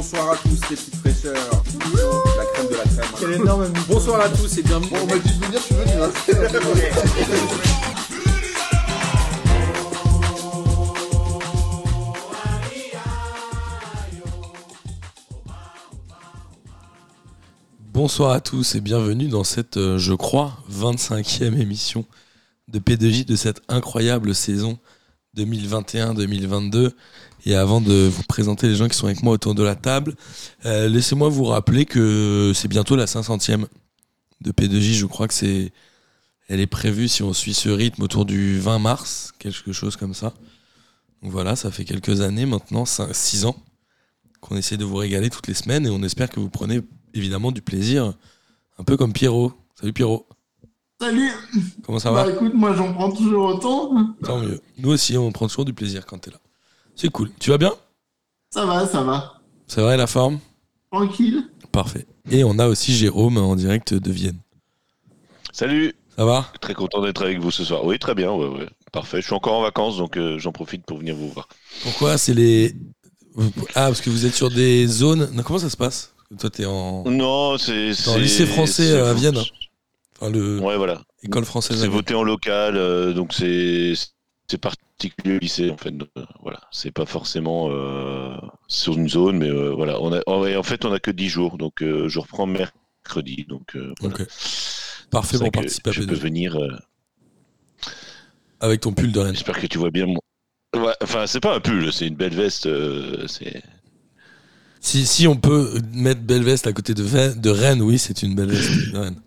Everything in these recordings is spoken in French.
bonsoir à tous les petites fraîcheurs. La crème de la crème. Quel énorme Bonsoir à tous et bienvenue. Bon, on m'a dit de venir, tu veux. Bonsoir à tous et bienvenue dans cette, euh, je crois, 25e émission de P2J de cette incroyable saison 2021-2022. Et avant de vous présenter les gens qui sont avec moi autour de la table, euh, laissez-moi vous rappeler que c'est bientôt la 500e de P2J. Je crois que c'est, elle est prévue si on suit ce rythme autour du 20 mars, quelque chose comme ça. Donc voilà, ça fait quelques années maintenant, 6 ans, qu'on essaie de vous régaler toutes les semaines et on espère que vous prenez évidemment du plaisir, un peu comme Pierrot. Salut Pierrot, Salut comment ça Bah va? écoute, moi j'en prends toujours autant. Tant mieux. Nous aussi, on prend toujours du plaisir quand t'es là. C'est cool. Tu vas bien Ça va, ça va. C'est vrai la forme Tranquille. Parfait. Et on a aussi Jérôme en direct de Vienne. Salut, Ça va très content d'être avec vous ce soir. Oui, très bien, ouais, ouais. Parfait. Je suis encore en vacances, donc euh, j'en profite pour venir vous voir. Pourquoi C'est les. Ah, parce que vous êtes sur des zones. Non, comment ça se passe? Toi, t'es en. Non, c'est. C'est- lycée français c'est- à Vienne. Enfin, le. Ouais, voilà. École française à C'est voté en local, euh, donc c'est c'est particulier lycée en fait. Donc, euh, voilà, c'est pas forcément euh, sur une zone, mais euh, voilà. On a, en fait, on a que 10 jours, donc euh, je reprends mercredi, donc voilà. Ok. Parfait pour participer à Je peux P2. venir. Avec ton pull de Rennes. J'espère que tu vois bien mon. Ouais, enfin, c'est pas un pull, c'est une belle veste. c'est Si, si on peut mettre belle veste à côté de, de Rennes, oui, c'est une belle veste de Rennes.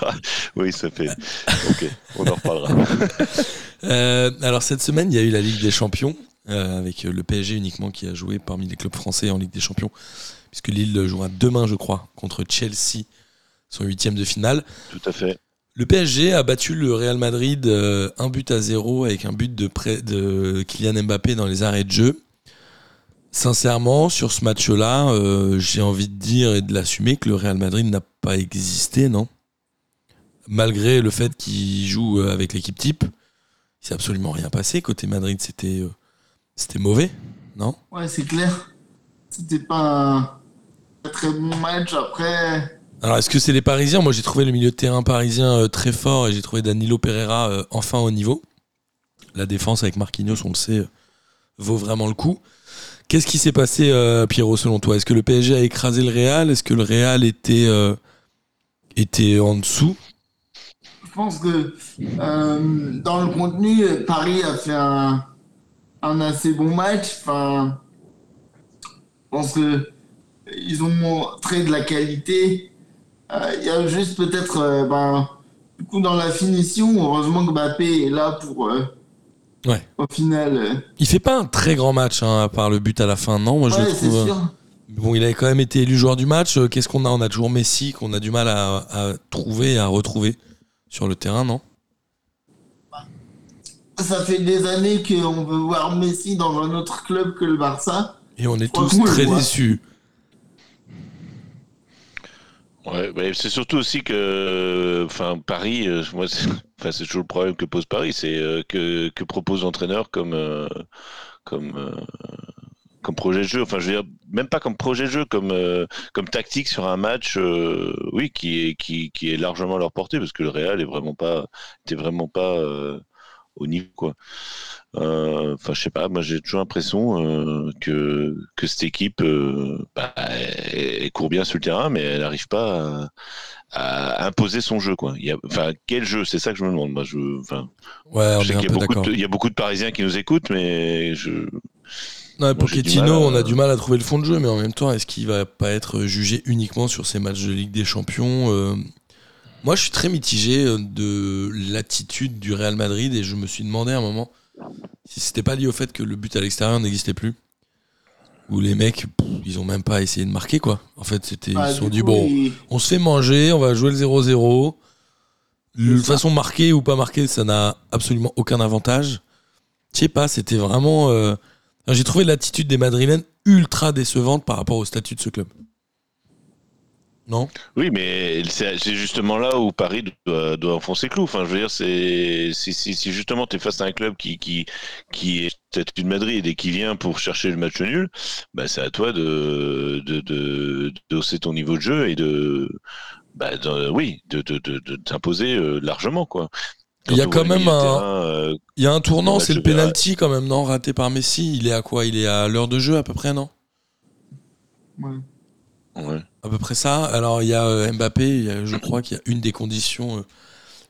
Oui, ça fait. ok, on en reparlera. Euh, alors cette semaine, il y a eu la Ligue des Champions, euh, avec le PSG uniquement qui a joué parmi les clubs français en Ligue des Champions, puisque Lille jouera demain, je crois, contre Chelsea, son huitième de finale. Tout à fait. Le PSG a battu le Real Madrid euh, un but à zéro avec un but de, près de Kylian Mbappé dans les arrêts de jeu. Sincèrement, sur ce match-là, euh, j'ai envie de dire et de l'assumer que le Real Madrid n'a pas existé, non? Malgré le fait qu'il joue euh, avec l'équipe type, il s'est absolument rien passé. Côté Madrid, c'était euh, c'était mauvais, non? Ouais, c'est clair. C'était pas un très bon match. Après, Alors, est-ce que c'est les Parisiens? Moi, j'ai trouvé le milieu de terrain parisien euh, très fort et j'ai trouvé Danilo Pereira euh, enfin au niveau. La défense avec Marquinhos, on le sait, vaut vraiment le coup. Qu'est-ce qui s'est passé, Pierrot, selon toi? Est-ce que le PSG a écrasé le Real? Est-ce que le Real était, était en dessous? Pense que euh, dans le contenu, Paris a fait un, un assez bon match. Enfin, je pense que ils ont montré de la qualité. Euh, Il y a juste peut-être, euh, ben, du coup, dans la finition, heureusement que Mbappé est là pour, Ouais. au final. Il fait pas un très grand match, hein, à part le but à la fin, non? Moi, je le ouais, trouve. sûr. Bon, il avait quand même été élu joueur du match. Qu'est-ce qu'on a? On a toujours Messi qu'on a du mal à, à trouver et à retrouver sur le terrain, non Ça fait des années qu'on veut voir Messi dans un autre club que le Barça. Et on est tous très déçus. Ouais, mais c'est surtout aussi que, enfin, Paris, euh, moi, c'est enfin, c'est toujours le problème que pose Paris, c'est euh, que, que propose l'entraîneur comme, euh, comme, comme projet de jeu. Enfin, je veux dire, même pas comme projet de jeu, comme, euh, comme tactique sur un match, euh, oui, qui est, qui, qui est largement à leur portée, parce que le Real est vraiment pas, était vraiment pas euh, au niveau, quoi. Enfin, je sais pas, moi j'ai toujours l'impression que, que cette équipe, bah, elle, elle court bien sur le terrain, mais elle n'arrive pas à, à imposer son jeu, quoi. Il y a, enfin, quel jeu? C'est ça que je me demande. Moi, je, enfin, Ouais, on je sais est un qu'il y a beaucoup de- il y a beaucoup de Parisiens qui nous écoutent, mais je, Non, Pochettino, on a du mal à trouver le fond de jeu, mais en même temps, est-ce qu'il va pas être jugé uniquement sur ces matchs de Ligue des Champions Euh, Moi, je suis très mitigé euh, de l'attitude du Real Madrid et je me suis demandé à un moment si c'était pas lié au fait que le but à l'extérieur n'existait plus. Où les mecs, pff, ils ont même pas essayé de marquer, quoi. En fait, c'était, Bah, ils se sont du dit, bon, il- on se fait manger, on va jouer le 0-0. De toute façon, marquer ou pas marquer, ça n'a absolument aucun avantage. Je sais pas, c'était vraiment. euh, J'ai trouvé l'attitude des Madrilènes ultra décevante par rapport au statut de ce club. Non? Oui, mais c'est justement là où Paris doit, doit enfoncer clou. Enfin, je veux dire, si, justement tu es face à un club qui, qui, qui est peut-être une Madrid et qui vient pour chercher le match nul, bah, c'est à toi de, de, de, ton niveau de jeu et de, bah, de- oui, de t'imposer euh, largement, quoi. Il y a quand même un- euh, Il y a un tournant, c'est le penalty quand même, non Raté par Messi. Il est à quoi? Il est à l'heure de jeu à peu près, non? Ouais. ouais. À peu près ça. Alors il y a euh, Mbappé, il y a- je crois qu'il y a une des conditions euh,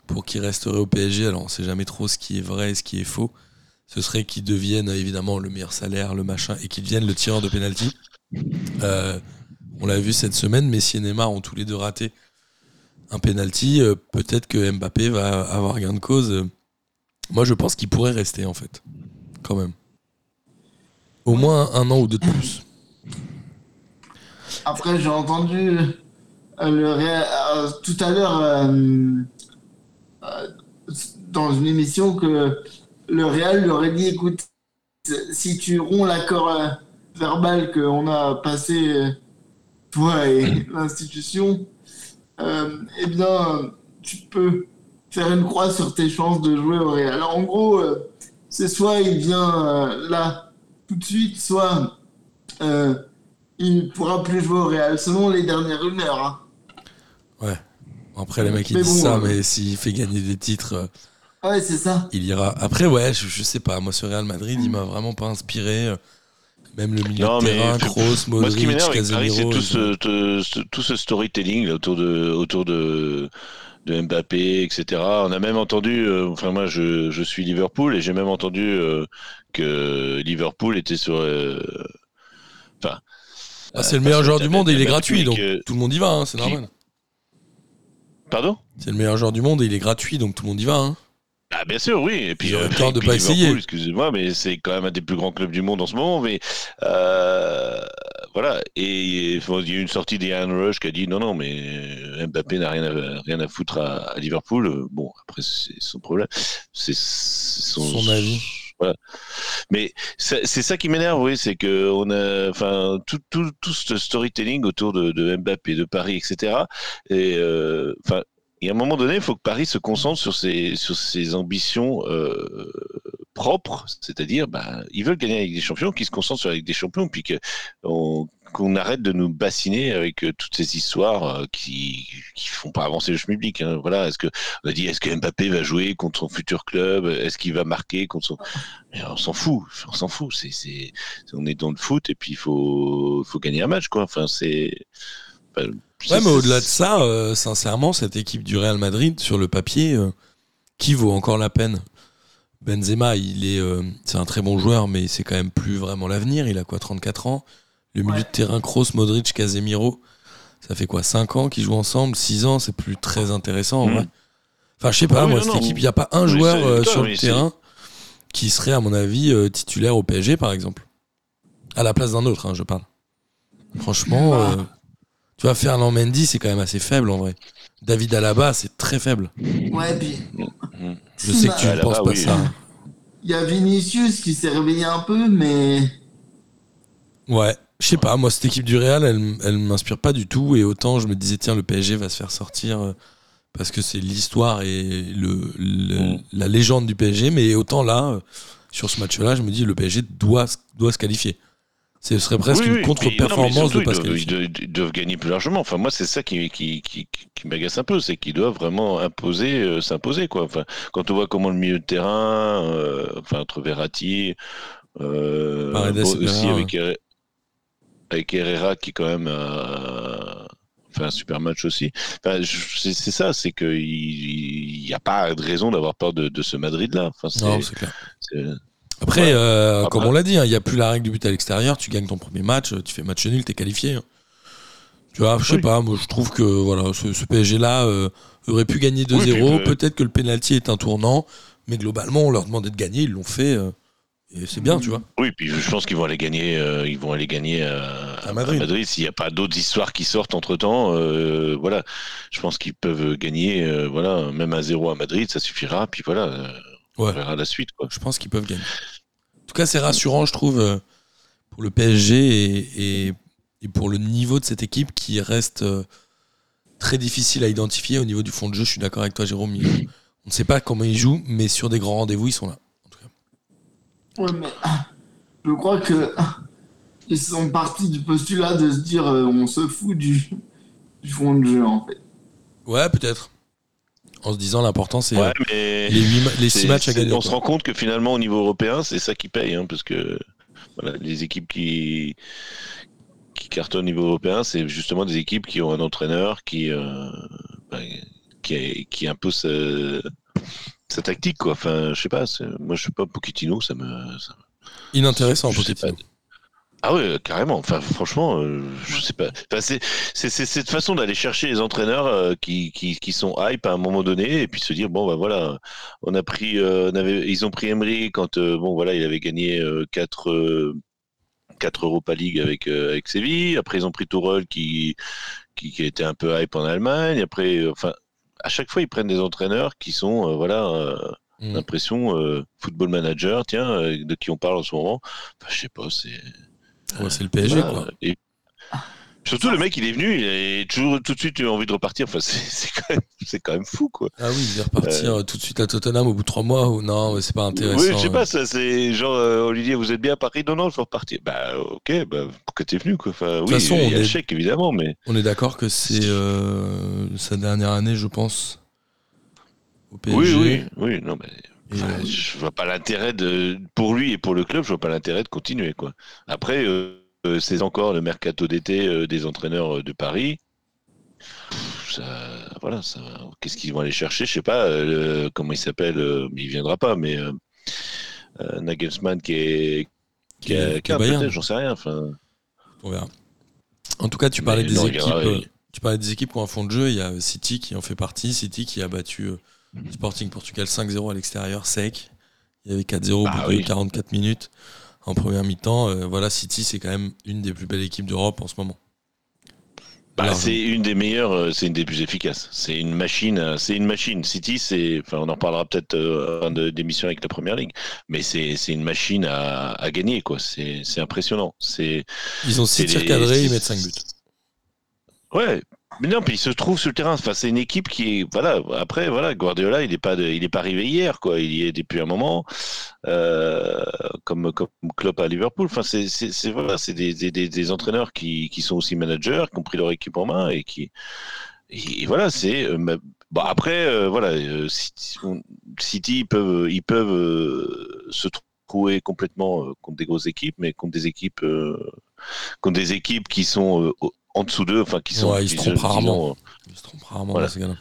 pour qu'il resterait au PSG. Alors on sait jamais trop ce qui est vrai et ce qui est faux. Ce serait qu'il devienne évidemment le meilleur salaire, le machin, et qu'il devienne le tireur de penalty. Euh, on l'a vu cette semaine, Messi et Neymar ont tous les deux raté un penalty. Euh, Peut-être que Mbappé va avoir gain de cause. Moi je pense qu'il pourrait rester en fait, quand même. Au moins un an ou deux de plus. Après, j'ai entendu euh, le euh, tout à l'heure euh, dans une émission que le Real lui aurait dit écoute, si tu romps l'accord verbal qu'on a passé, toi et l'institution, eh bien, tu peux faire une croix sur tes chances de jouer au Real. Alors, en gros, euh, c'est soit il vient euh, là tout de suite, soit. euh, il ne pourra plus jouer au Real, selon les dernières rumeurs. Hein. Après les mecs ils Mais disent bon, ça, euh, mais s'il fait gagner des titres. euh, Ouais, c'est ça. il ira. Après, ouais, je, je sais pas. Moi, ce Real Madrid, il m'a vraiment pas inspiré. Même le milieu Non, de terrain, Kroos, Moi, ce qui Modric, m'énerve avec Paris, c'est tout ce, tout storytelling là, autour de, autour de, de Mbappé, etc. On a même entendu, euh, enfin moi je, je suis Liverpool et j'ai même entendu euh, que Liverpool était sur. euh. Ah, c'est le meilleur joueur du monde et il est gratuit, donc tout le monde y va, hein, c'est normal. Pardon? C'est le meilleur joueur du monde et il est gratuit, donc tout le monde y va. Hein. Ah bien sûr, oui. Et puis, euh, tort de puis pas essayer. Excusez-moi, mais c'est quand même un des plus grands clubs du monde en ce moment. Mais euh, voilà. Et il y a une sortie d'Ian Rush qui a dit non, non, mais Mbappé n'a rien à, rien à foutre à, à Liverpool. Euh, Bon, après c'est son problème, c'est son, Son avis. Voilà. Mais c'est ça qui m'énerve, oui, c'est que on a, enfin, tout, tout, tout ce storytelling autour de, de Mbappé, de Paris, etc. Et euh, enfin, et à un moment donné, il faut que Paris se concentre sur ses, sur ses ambitions euh, propres, c'est-à-dire, bah, ils veulent gagner avec des champions, qu'ils se concentrent sur avec des champions, puis qu'on arrête de nous bassiner avec euh, toutes ces histoires euh, qui qui font pas avancer le schmilblick. Hein. Voilà, est-ce que on a dit est-ce que Mbappé va jouer contre son futur club? Est-ce qu'il va marquer contre son on s'en fout, on s'en fout. On est dans le foot et puis il faut, faut gagner un match, quoi. Enfin, c'est- Ouais, mais au-delà de ça, euh, sincèrement, cette équipe du Real Madrid, sur le papier, euh, qui vaut encore la peine? Benzema, il est, euh, c'est un très bon joueur, mais c'est quand même plus vraiment l'avenir. Il a quoi, 34 ans? Le milieu Ouais. de terrain, Kroos, Modric, Casemiro, ça fait quoi, 5 ans qu'ils jouent ensemble? 6 ans, c'est plus très intéressant en Mhm. vrai. Enfin, je sais pas, Ah moi, non, cette non. équipe, il n'y a pas un joueur euh, sur le terrain qui serait, à mon avis, euh, titulaire au PSG, par exemple. À la place d'un autre, hein, je parle. Franchement, Ah. Tu vois, Fernand Mendy, c'est quand même assez faible en vrai. David Alaba, c'est très faible. Ouais, puis. Je sais que tu ne penses pas oui. ça. Il y a Vinicius qui s'est réveillé un peu, mais. Ouais, je sais pas, moi, cette équipe du Real, elle, elle m'inspire pas du tout. Et autant je me disais, tiens, le PSG va se faire sortir euh, parce que c'est l'histoire et le, le- Mm. la légende du PSG. Mais autant là, euh, sur ce match-là, je me dis, le PSG doit, doit se qualifier. Ce serait presque Oui, oui, une contre-performance de pas ils doivent, ils, gagner plus largement. Enfin, moi, c'est ça qui, qui, qui, qui- m'agace un peu, c'est qu'ils doivent vraiment imposer, euh, s'imposer, quoi. Enfin, quand on voit comment le milieu de terrain, euh, enfin, entre Verratti, euh, bon, aussi avec, Herrera- avec Herrera qui quand même a fait un super match aussi. Enfin, c'est ça, c'est qu'il n'y a pas de raison d'avoir peur de, de ce Madrid-là. Enfin, c'est- Après, Ouais. euh, Après- comme on l'a dit, il n'y a plus la règle du but à l'extérieur. Tu gagnes ton premier match, tu fais match nul, t'es qualifié. hein. Tu vois, je sais Oui. pas, moi je trouve que voilà, ce, ce PSG-là euh, aurait pu gagner 2-0. puis, euh, Peut-être que le penalty est un tournant, mais globalement, on leur demandait de gagner, ils l'ont fait. euh, et c'est bien, tu vois. Oui, puis je pense qu'ils vont aller gagner, euh, ils vont aller gagner à, À Madrid. S'il n'y a pas d'autres histoires qui sortent entre temps, voilà, je pense qu'ils peuvent gagner, euh, voilà, même à zéro à Madrid, ça suffira. Puis voilà, euh, Ouais. on verra la suite, quoi. Je pense qu'ils peuvent gagner. En tout cas, c'est rassurant, je trouve, euh, pour le PSG et, et- et pour le niveau de cette équipe qui reste euh, très difficile à identifier au niveau du fond de jeu. Je suis d'accord avec toi, Jérôme. il- on ne sait pas comment ils jouent, mais sur des grands rendez-vous, ils sont là. en tout cas. Ouais, mais je crois que ils sont partis du postulat de se dire euh, on se fout du, du fond de jeu en fait. Ouais, peut-être. En se disant l'important, c'est Ouais, euh, les, les six matchs à gagner. On quoi. se rend compte que finalement, au niveau européen, c'est ça qui paye, hein, parce que voilà, les équipes qui qui cartonnent au niveau européen, c'est justement des équipes qui ont un entraîneur qui euh, bah, qui, qui impose sa tactique, quoi. Enfin, je sais pas. Moi, je sais pas Pochettino, ça me. ça Inintéressant, je sais Pochettino. pas. Ah ouais, carrément. Enfin, franchement, euh, je sais pas. Enfin, c'est c'est c'est cette façon d'aller chercher les entraîneurs euh, qui, qui qui sont hype à un moment donné et puis se dire bon bah voilà, on a pris, euh, on avait, ils ont pris Emery quand bon voilà, il avait gagné euh, quatre euh, quatre Europa League avec avec Séville. Après, ils ont pris Tourelle qui qui qui a été un peu hype en Allemagne. Après, enfin, à chaque fois, ils prennent des entraîneurs qui sont voilà. euh, Mm. L'impression euh, football manager, tiens, euh, de qui on parle en ce moment. Enfin, je sais pas, c'est Ouais, c'est le PSG, quoi. Et surtout, le mec, il est venu, il a toujours tout de suite eu envie de repartir. Enfin, c'est quand, même- c'est quand même fou, quoi. Ah oui, il va repartir euh, tout de suite à Tottenham au bout de trois mois ou non, c'est pas intéressant. Oui, je sais euh. pas, ça, c'est genre, euh, Olivier, vous êtes bien à Paris? Non, non, je veux repartir. Bah, ok, bah, pourquoi t'es venu, quoi enfin, Oui, façon, il y on a le est- chèque, évidemment, mais. On est d'accord que c'est euh, sa dernière année, je pense, au PSG. Oui, oui, oui, non, mais. Enfin, euh, je vois pas l'intérêt de pour lui et pour le club, je vois pas l'intérêt de continuer quoi. Après, euh, euh, c'est encore le mercato d'été euh, des entraîneurs de Paris. Ça, voilà, ça, qu'est-ce qu'ils vont aller chercher? Je sais pas. euh, comment il s'appelle euh, mais Il viendra pas, mais euh, Nagelsmann qui est qui a, qui a peut-être, j'en sais rien. Enfin, on verra. En tout cas, tu parlais Mais des non, équipes. Tu parlais des équipes qui ont un fond de jeu. Il y a City qui en fait partie. City qui a battu Sporting Portugal 5-0 à l'extérieur, sec. Il y avait 4-0 au Ah bout de oui. 44 minutes en première mi-temps. Euh, voilà, City, c'est quand même une des plus belles équipes d'Europe en ce moment. Bah, c'est une des meilleures, euh, c'est une des plus efficaces. C'est une machine, euh, c'est une machine. City, c'est, enfin, on en reparlera peut-être en de- d'émission avec la première ligue, mais c'est, une machine à, à gagner, quoi. C'est, impressionnant. C'est, Ils ont 6 C'est tirs cadrés, ils mettent 5 buts. ouais. Mais non, puis il se trouve sur le terrain. Enfin, c'est une équipe qui est, voilà. Après, voilà, Guardiola, il n'est pas, il est pas arrivé hier, quoi. Il y est depuis un moment, euh, comme comme Klopp à Liverpool. Enfin, c'est, voilà, c'est des, des, des, entraîneurs qui, qui sont aussi managers, qui ont pris leur équipe en main et qui, et, voilà, c'est. euh, bon, après, euh, voilà, euh, City, on- City, ils peuvent, ils peuvent euh, se trouver complètement euh, contre des grosses équipes, mais contre des équipes, euh, contre des équipes qui sont euh, en dessous d'eux, enfin qui sont. Ouais, ils se qui trompent rarement. euh, Ils se trompent rarement Voilà. dans ces gars-là.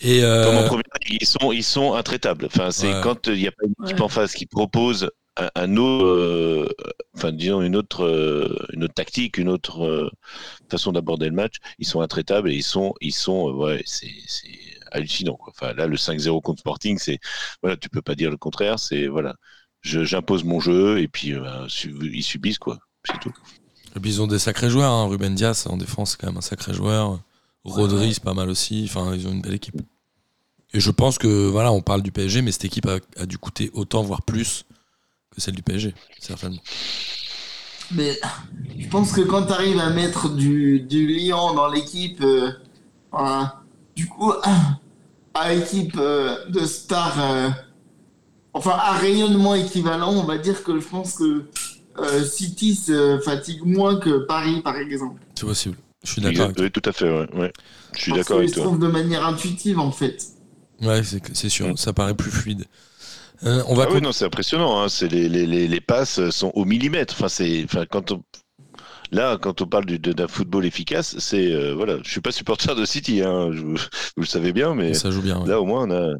Et euh, Comme en première ils sont, ils sont intraitables. Enfin, c'est Ouais. quand il n'y a pas une équipe Ouais. en face qui propose un, un autre, euh, enfin disons une autre, euh, une autre tactique, une autre euh, façon d'aborder le match, ils sont intraitables et ils sont, ils sont, euh, ouais, c'est, c'est hallucinant. Quoi. Enfin, là, le 5-0 contre Sporting, c'est, voilà, tu peux pas dire le contraire. C'est voilà, je- j'impose mon jeu et puis euh, su- ils subissent quoi. C'est tout. Et puis ils ont des sacrés joueurs. hein. Ruben Dias en défense, c'est quand même un sacré joueur. Rodri, Ouais. c'est pas mal aussi. Enfin, ils ont une belle équipe. Et je pense que, voilà, on parle du PSG, mais cette équipe a, a dû coûter autant, voire plus, que celle du PSG, certainement. Mais je pense que quand tu arrives à mettre du, du lion dans l'équipe, euh, voilà, du coup, à équipe euh, de stars, euh, enfin à rayonnement équivalent, on va dire que je pense que City se fatigue moins que Paris, par exemple. C'est possible. Je suis d'accord Oui, tout à fait. Ouais, ouais. Je suis d'accord avec toi. trouvent de manière intuitive, en fait. Ouais, c'est sûr. Ça paraît plus fluide. Euh, on va Ah oui, non, c'est impressionnant. Hein. C'est les, les, les, les passes sont au millimètre. Enfin, c'est, enfin, quand on, là, quand on parle d'un football efficace, c'est, euh, voilà. Je suis pas supporter de City, hein, je- vous le savez bien, mais ça joue bien. ouais. là, au moins, on a.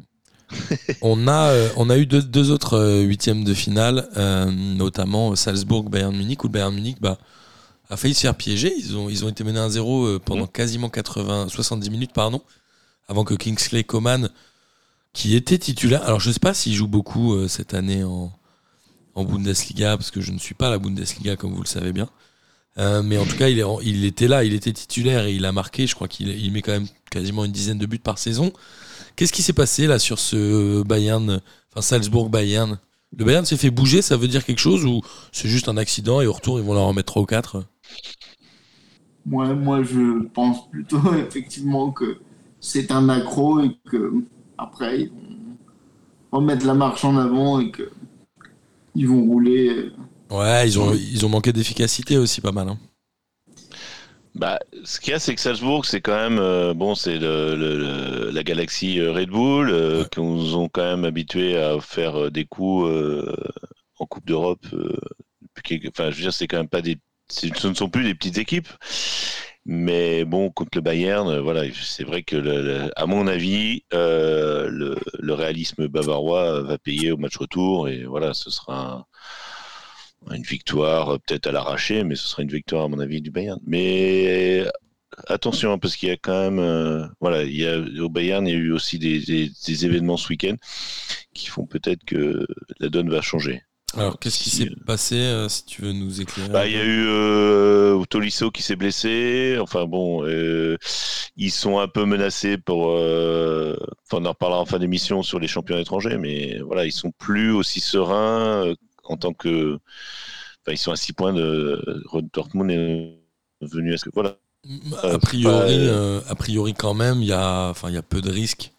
On a, euh, on a eu deux, deux autres euh, huitièmes de finale, euh, notamment Salzbourg-Bayern Munich, où le Bayern Munich bah, a failli se faire piéger. Ils ont, ils ont été menés 1-0 euh, pendant quasiment 80, 70 minutes, pardon, avant que Kingsley Coman, qui était titulaire, alors je ne sais pas s'il joue beaucoup cette année en, en Bundesliga, parce que je ne suis pas à la Bundesliga, comme vous le savez bien. Euh, mais en tout cas, il, est, il était là, il était titulaire et il a marqué. Je crois qu'il il met quand même quasiment une dizaine de buts par saison. Qu'est-ce qui s'est passé là sur ce Bayern, enfin Salzbourg-Bayern? Le Bayern s'est fait bouger, ça veut dire quelque chose ou c'est juste un accident et au retour ils vont leur en mettre 3 ou 4 moi, moi, je pense plutôt effectivement que c'est un accro et que après ils vont remettre la marche en avant et que ils vont rouler. Ouais, ils ont, ils ont manqué d'efficacité aussi pas mal. hein. Bah, ce qu'il y a, c'est que Salzbourg, c'est quand même euh, bon, c'est le, le- le- la galaxie euh, Red Bull euh, Ouais. qui nous ont quand même habitués à faire euh, des coups euh, en Coupe d'Europe. euh, Enfin, je veux dire, c'est quand même pas des, ce ne sont plus des petites équipes. Mais bon, contre le Bayern, euh, voilà, c'est vrai que, le- le- à mon avis, euh, le, le réalisme bavarois va payer au match retour et voilà, ce sera un- une victoire euh, peut-être à l'arraché, mais ce sera une victoire à mon avis du Bayern. Mais attention, hein, parce qu'il y a quand même, euh, voilà, il y a, au Bayern, il y a eu aussi des, des- des événements ce week-end qui font peut-être que la donne va changer. Alors, qu'est-ce qui s'est passé, euh, si tu veux nous éclairer Bah, il y a eu euh, Tolisso qui s'est blessé. Enfin bon, euh, ils sont un peu menacés pour. euh, Enfin, on en reparlera en fin d'émission sur les champions étrangers, mais voilà, ils sont plus aussi sereins euh, en tant que. Enfin, ils sont à 6 points de. Dortmund est venu à ce que. Voilà. A priori, pas, euh, a priori quand même, il y a, enfin, il y a peu de risques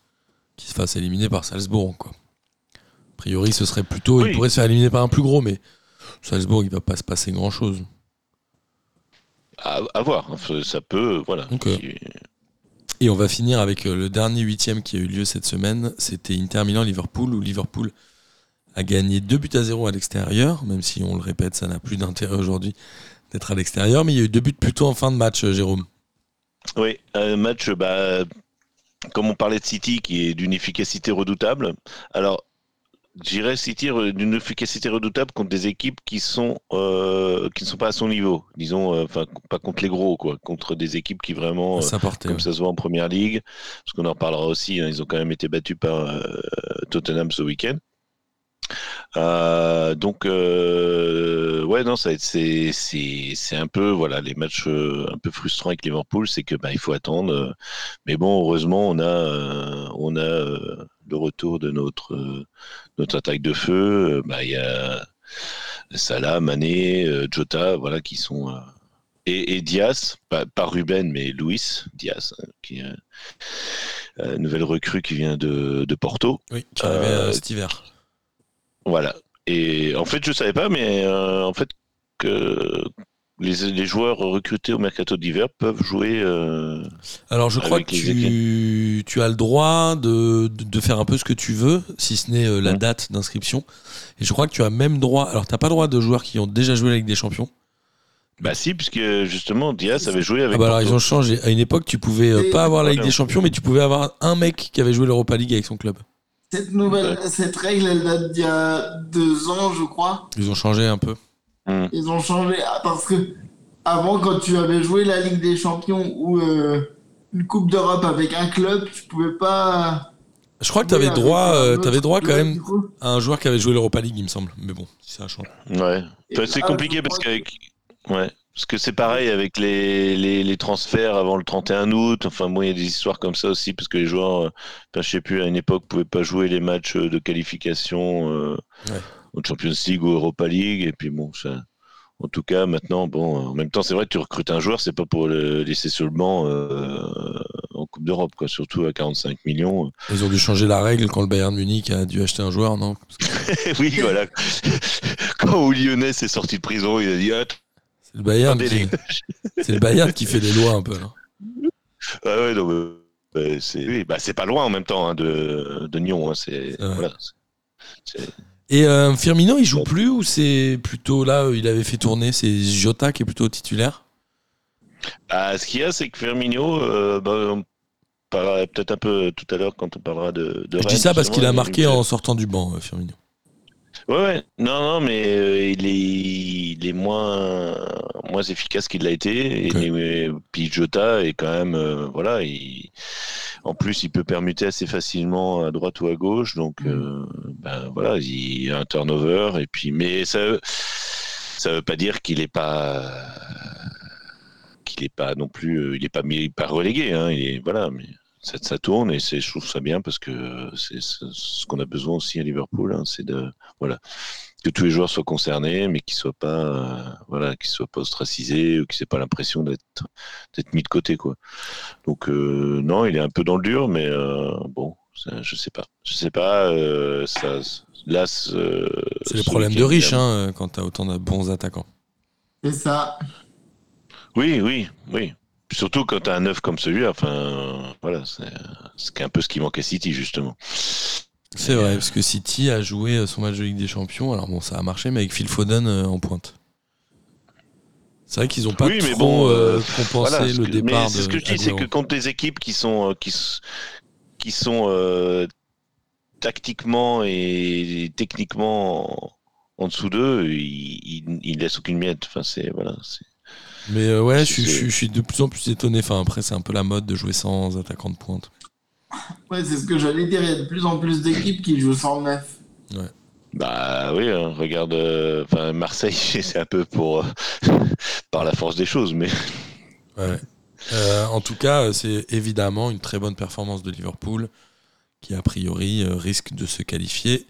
qu'il se fasse éliminer par Salzbourg. Quoi. A priori, ce serait plutôt, Oui. il pourrait se faire éliminer par un plus gros, mais Salzbourg, il va pas se passer grand chose. À, à voir. Ça peut. Voilà. Et on va finir avec euh, le dernier huitième qui a eu lieu cette semaine. C'était Inter Milan-Liverpool, où Liverpool a gagné 2 buts à 0 à l'extérieur, même si on le répète, ça n'a plus d'intérêt aujourd'hui d'être à l'extérieur. Mais il y a eu deux buts plutôt en fin de match, euh, Jérôme. Oui, un match, bah, comme on parlait de City, qui est d'une efficacité redoutable. Alors, j'irais City d'une efficacité redoutable contre des équipes qui sont euh, qui ne sont pas à son niveau. Disons, euh, enfin, pas contre les gros, quoi, contre des équipes qui vraiment, euh, portait. comme ça se voit en première ligue, parce qu'on en reparlera aussi. hein, ils ont quand même été battus par euh, Tottenham ce week-end. Euh, donc euh, ouais non ça c'est c'est c'est un peu voilà les matchs euh, un peu frustrants avec Liverpool c'est que bah il faut attendre. Mais bon heureusement on a on a le retour de notre notre attaque de feu. Bah il y a Salah Mané Jota voilà qui sont et, et Diaz pas, pas Ruben mais Luis Diaz hein, qui est euh, nouvelle recrue qui vient de, de Porto. Oui, qui Euh, euh, cet hiver. Voilà. Et en fait, je savais pas, mais euh, en fait, que les, les joueurs recrutés au mercato d'hiver peuvent jouer. euh, Alors je crois que tu, tu as le droit de, de, de faire un peu ce que tu veux, si ce n'est euh, la Mhm. date d'inscription. Et je crois que tu as même droit. Alors t'as pas droit de joueurs qui ont déjà joué avec des champions. Bah si, puisque justement Diaz avait joué avec. Ah bah alors ils ont changé. À une époque, tu pouvais euh, Et- pas avoir la Ligue des Champions, mais tu pouvais avoir un mec qui avait joué l'Europa League avec son club. Cette nouvelle, cette règle, elle date d'il y a deux ans, je crois. Ils ont changé un peu. Ils ont changé ah, parce que avant, quand tu avais joué la Ligue des Champions ou euh, une Coupe d'Europe avec un club, tu pouvais pas. Je crois que tu avais droit, euh, droit quand même à un joueur qui avait joué l'Europa League, il me semble. Mais bon, si ça change. Ouais. Enfin, c'est compliqué parce qu'avec. Ouais. Parce que c'est pareil avec les, les, les transferts avant le 31 août. Enfin, bon, il y a des histoires comme ça aussi, parce que les joueurs, euh, enfin, je sais plus, à une époque, pouvaient pas jouer les matchs de qualification euh, Ouais. au Champions League ou Europa League. Et puis bon, ça. En tout cas, maintenant, bon, en même temps, c'est vrai que tu recrutes un joueur, c'est pas pour le laisser sur le banc euh, en Coupe d'Europe, quoi. Surtout à 45 millions. Ils ont dû changer la règle quand le Bayern Munich a dû acheter un joueur, non? Que oui, voilà. Quand Lyonnais est sorti de prison, il a dit ah, le Bayern qui, c'est le Bayern qui fait les lois un peu. Ah ouais, bah, c'est oui, bah, c'est pas loin en même temps hein, de, de Nyon. hein, c'est voilà, Et euh, Firmino, il joue plus ou c'est plutôt là, euh, il avait fait tourner, c'est Jota qui est plutôt titulaire? Ah, ce qu'il y a, c'est que Firmino, euh, bah, on parlera peut-être un peu tout à l'heure quand on parlera de. de Je dis ça parce qu'il a marqué en sortant du banc, euh, Firmino. Ouais, ouais. Non, non, mais euh, il, est, il est moins, moins efficace qu'il l'a été. Et Ok. les- puis Jota est quand même, euh, voilà, il, en plus, il peut permuter assez facilement à droite ou à gauche. Donc, euh, ben voilà, il y a un turnover. Et puis, mais ça, ça veut pas dire qu'il est pas, qu'il est pas non plus, il est pas mis, pas relégué. Hein, il est, voilà, mais ça, ça tourne et je trouve ça bien parce que c'est ce qu'on a besoin aussi à Liverpool, hein, c'est de, voilà, que tous les joueurs soient concernés, mais qu'ils soient pas, euh, voilà, qu'ils soient pas ostracisés ou qu'ils n'aient pas l'impression d'être d'être mis de côté, quoi. Donc euh, non, il est un peu dans le dur, mais euh, bon, ça, je sais pas, je sais pas. euh, ça, là, ce- C'est le problème de riche hein, quand t'as autant de bons attaquants. C'est ça. Oui, oui, oui. Surtout quand tu as un neuf comme celui-là, enfin, voilà, c'est un peu ce qui manque à City, justement. C'est vrai, parce que City a joué euh, son match de Ligue des Champions. Alors bon, ça a marché, mais avec Phil Foden euh, en pointe. C'est vrai qu'ils ont pas Oui, mais trop bon, euh, euh, compensé Voilà, le que- départ mais c'est de ce que je dis, c'est que contre des équipes qui sont euh, qui, sont euh, tactiquement et techniquement en, en dessous d'eux, ils, ils, ils laissent aucune miette. Enfin, c'est voilà. c'est- Mais euh, ouais, je suis- c'est- je suis je suis de plus en plus étonné. Enfin, après, c'est un peu la mode de jouer sans attaquant de pointe. Ouais, c'est ce que j'allais dire. Il y a de plus en plus d'équipes qui jouent sans neuf. Bah oui, hein, regarde, euh, enfin Marseille, c'est un peu pour euh, par la force des choses, mais Ouais. Euh, en tout cas, c'est évidemment une très bonne performance de Liverpool qui, a priori, risque de se qualifier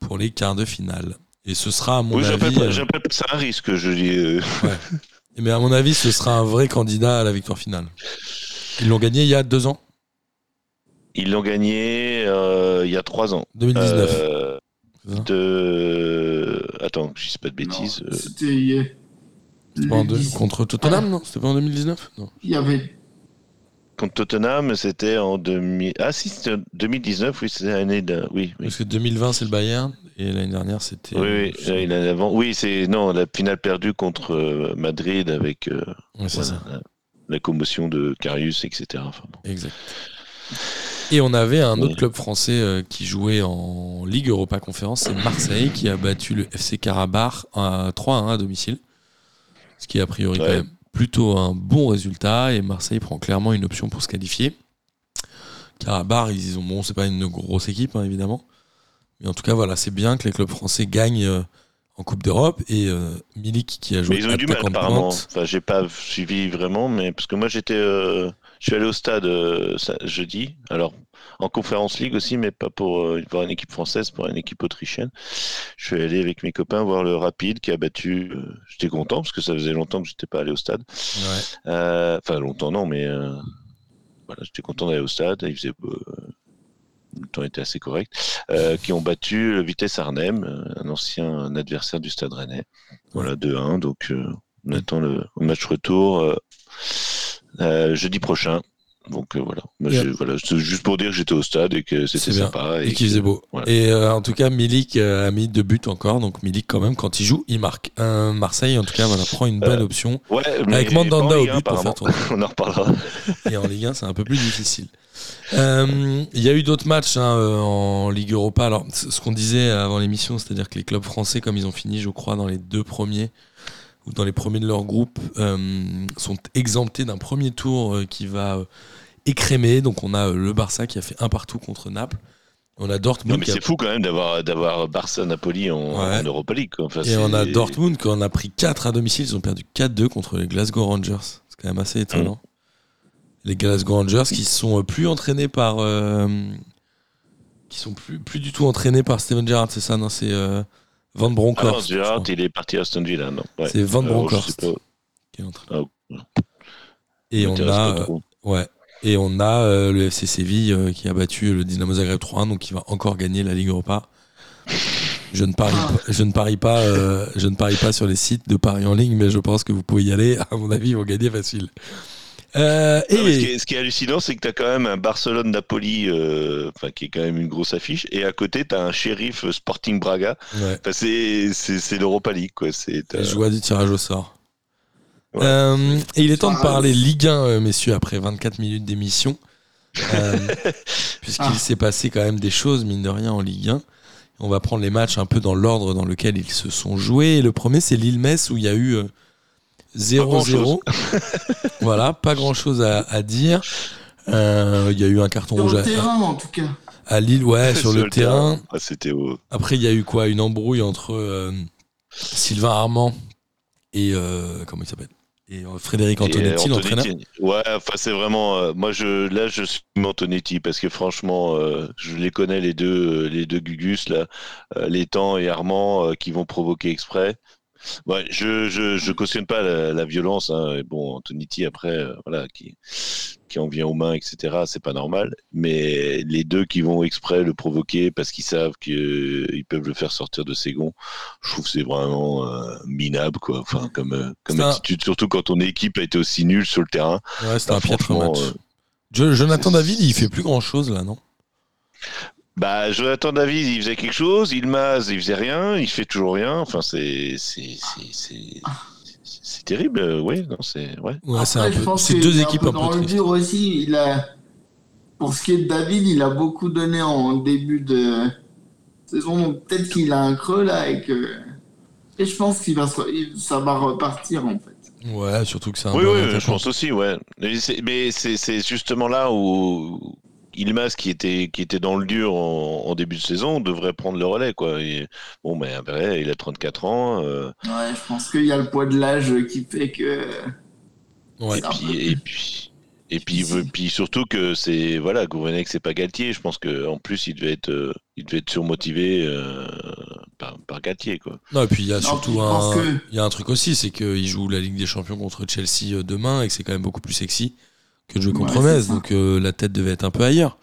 pour les quarts de finale. Et ce sera, à mon oui, avis, euh, j'appelle ça un risque. Je dis. euh, mais à mon avis, ce sera un vrai candidat à la victoire finale. Ils l'ont gagné il y a deux ans, Ils l'ont gagné euh, il y a trois ans. 2019. Euh, de... Attends, je dis pas de bêtises. Euh, C'était. C'était pas en deux- 10. contre Tottenham, non? C'était pas en 2019 Non. Il y avait. Contre Tottenham, c'était en 2000... Ah si, c'était en 2019, oui, c'était l'année de... Oui, oui. Parce que 2020, c'est le Bayern, et l'année dernière, c'était. Oui, oui, euh, euh, l'année avant. Oui, c'est non la finale perdue contre euh, Madrid avec euh, voilà, ça. la, la commotion de Karius, etc. Enfin, bon. Exact. Et on avait un autre Oui. club français qui jouait en Ligue Europa Conférence, c'est Marseille, qui a battu le FC Karabakh à 3-1 à domicile. Ce qui est a priori quand Ouais. même plutôt un bon résultat. Et Marseille prend clairement une option pour se qualifier. Karabakh, ils ont bon, c'est pas une grosse équipe hein, évidemment, mais en tout cas voilà, c'est bien que les clubs français gagnent euh, en Coupe d'Europe et euh, Milik qui a joué Mais ils ont eu du mal apparemment. Enfin, j'ai pas suivi vraiment, mais parce que moi j'étais, euh, je suis allé au stade jeudi. Alors en conférence league aussi, mais pas pour voir une équipe française, pour une équipe autrichienne. Je suis allé avec mes copains voir le Rapide qui a battu. j'étais content parce que ça faisait longtemps que j'étais pas allé au stade. Ouais. Enfin longtemps non, mais voilà, j'étais content d'aller au stade. Il faisait le temps était assez correct. Euh, qui ont battu Vitesse Arnhem, euh, un ancien adversaire du Stade Rennais. Voilà 2-1. Donc euh, on attend le match retour euh, jeudi prochain. Donc euh, voilà. Yeah. voilà, juste pour dire que j'étais au stade et que c'était sympa. Et qu'il que- faisait beau. voilà. Et euh, en tout cas, Milik euh, a mis deux buts encore. Donc Milik, quand même, quand il joue, il marque. Marseille, en tout cas, voilà, prend une bonne option. Ouais, Avec Mandanda au but pour faire tourner. on en reparlera. Et en Ligue 1, c'est un peu plus difficile. Euh, Il y a eu d'autres matchs hein, euh, en Ligue Europa. Alors, ce qu'on disait avant l'émission, c'est-à-dire que les clubs français, comme ils ont fini, je crois, dans les deux premiers ou dans les premiers de leur groupe, euh, sont exemptés d'un premier tour qui va écrémer. Donc, on a le Barça qui a fait un partout contre Naples. On a Non, Dortmund mais qui a c'est fou quand même d'avoir d'avoir Barça Napoli en, Ouais. en Europa League. quoi. Enfin, Et on a Dortmund qui en a pris 4 à domicile. Ils ont perdu 4-2 contre les Glasgow Rangers. C'est quand même assez étonnant. Les Glasgow Rangers qui sont euh, plus entraînés par. euh, qui sont plus, plus du tout entraînés par Steven Gerrard, c'est ça Non, c'est euh, Van Ah Bronckhorst. je Gerrard, il est parti à Aston Villa, non ouais. C'est Van Bronckhorst. qui est l'entraîneur. Ah, Et on a. ouais. Et on a euh, le FC Séville euh, qui a battu le Dynamo Zagreb 3-1, donc qui va encore gagner la Ligue Europa. Je ne parie pas, je ne parie pas, euh, je ne parie pas sur les sites de paris en ligne, mais je pense que vous pouvez y aller. À mon avis, ils vont gagner facile. Euh, Non, ce, qui est, ce qui est hallucinant, c'est que tu as quand même un Barcelone-Napoli, euh, enfin, qui est quand même une grosse affiche, et à côté, tu as un shérif euh, Sporting Braga. ouais, Enfin, c'est l'Europa League, quoi. Euh, joies du tirage au sort. Ouais. Euh, et il est temps de parler Ligue 1, euh, messieurs, après 24 minutes d'émission. Euh, Puisqu'il Ah. s'est passé quand même des choses, mine de rien, en Ligue 1. On va prendre les matchs un peu dans l'ordre dans lequel ils se sont joués. Et le premier, c'est Lille-Metz, où il y a eu euh, 0-0. grand-chose. voilà, pas grand-chose à, à dire. Euh, Il y a eu un carton Sur rouge le à, terrain, en tout cas. à Lille, ouais, sur le terrain. Ah, C'était au- Après, il y a eu quoi? Une embrouille entre euh, Sylvain Armand et. euh, comment il s'appelle? Et Frédéric Et, Antonetti, l'entraîneur. Antonetti. Ouais, enfin c'est vraiment. euh, moi je là je suis Antonetti parce que franchement euh, je les connais les deux les deux Gugus là, euh, Létang et Armand euh, qui vont provoquer exprès. Ouais, je je je cautionne pas la, la violence. Hein. Et Bon, Antonetti après euh, voilà qui qui en vient aux mains etc. C'est pas normal. Mais les deux qui vont exprès le provoquer parce qu'ils savent qu'ils peuvent le faire sortir de ses gonds, je trouve que c'est vraiment euh, minable quoi. Enfin comme euh, comme un- attitude surtout quand ton équipe a été aussi nulle sur le terrain. Ouais, c'était Bah, un piètre match. euh, Jo- Jonathan David, il fait plus grand chose là, non? Bah, Jonathan David, il faisait quelque chose, Ilmaz, il faisait rien, il fait toujours rien. Enfin, c'est c'est c'est c'est c'est terrible. euh, Oui, non, c'est ouais. Ouais, c'est Après, peu. deux équipes peu un dans peu le tristes. dur aussi. Il a, pour ce qui est de David, il a beaucoup donné en début de saison. Donc peut-être qu'il a un creux là et que. Et je pense qu'il va se... il- ça va repartir en fait. Ouais, surtout que c'est un Oui, bon oui, je pense aussi, ouais. Mais c'est- Mais c'est c'est justement là où Ilmaz, qui était qui était dans le dur en, en début de saison, devrait prendre le relais, quoi. Et, bon, mais après, il a 34 ans. euh, Ouais, je pense qu'il y a le poids de l'âge qui fait que. Ouais. Et puis, et puis, et puis, difficile. puis surtout que c'est voilà, Gourvenec, c'est pas Galtier. Je pense que en plus, il devait être, euh, il devait être surmotivé euh, par, par Galtier, quoi. Non, et puis il y a surtout un, que- il y a un truc aussi, c'est qu'il joue la Ligue des Champions contre Chelsea demain et que c'est quand même beaucoup plus sexy que de jouer contre Ouais, Metz. Donc euh, la tête devait être un peu ailleurs.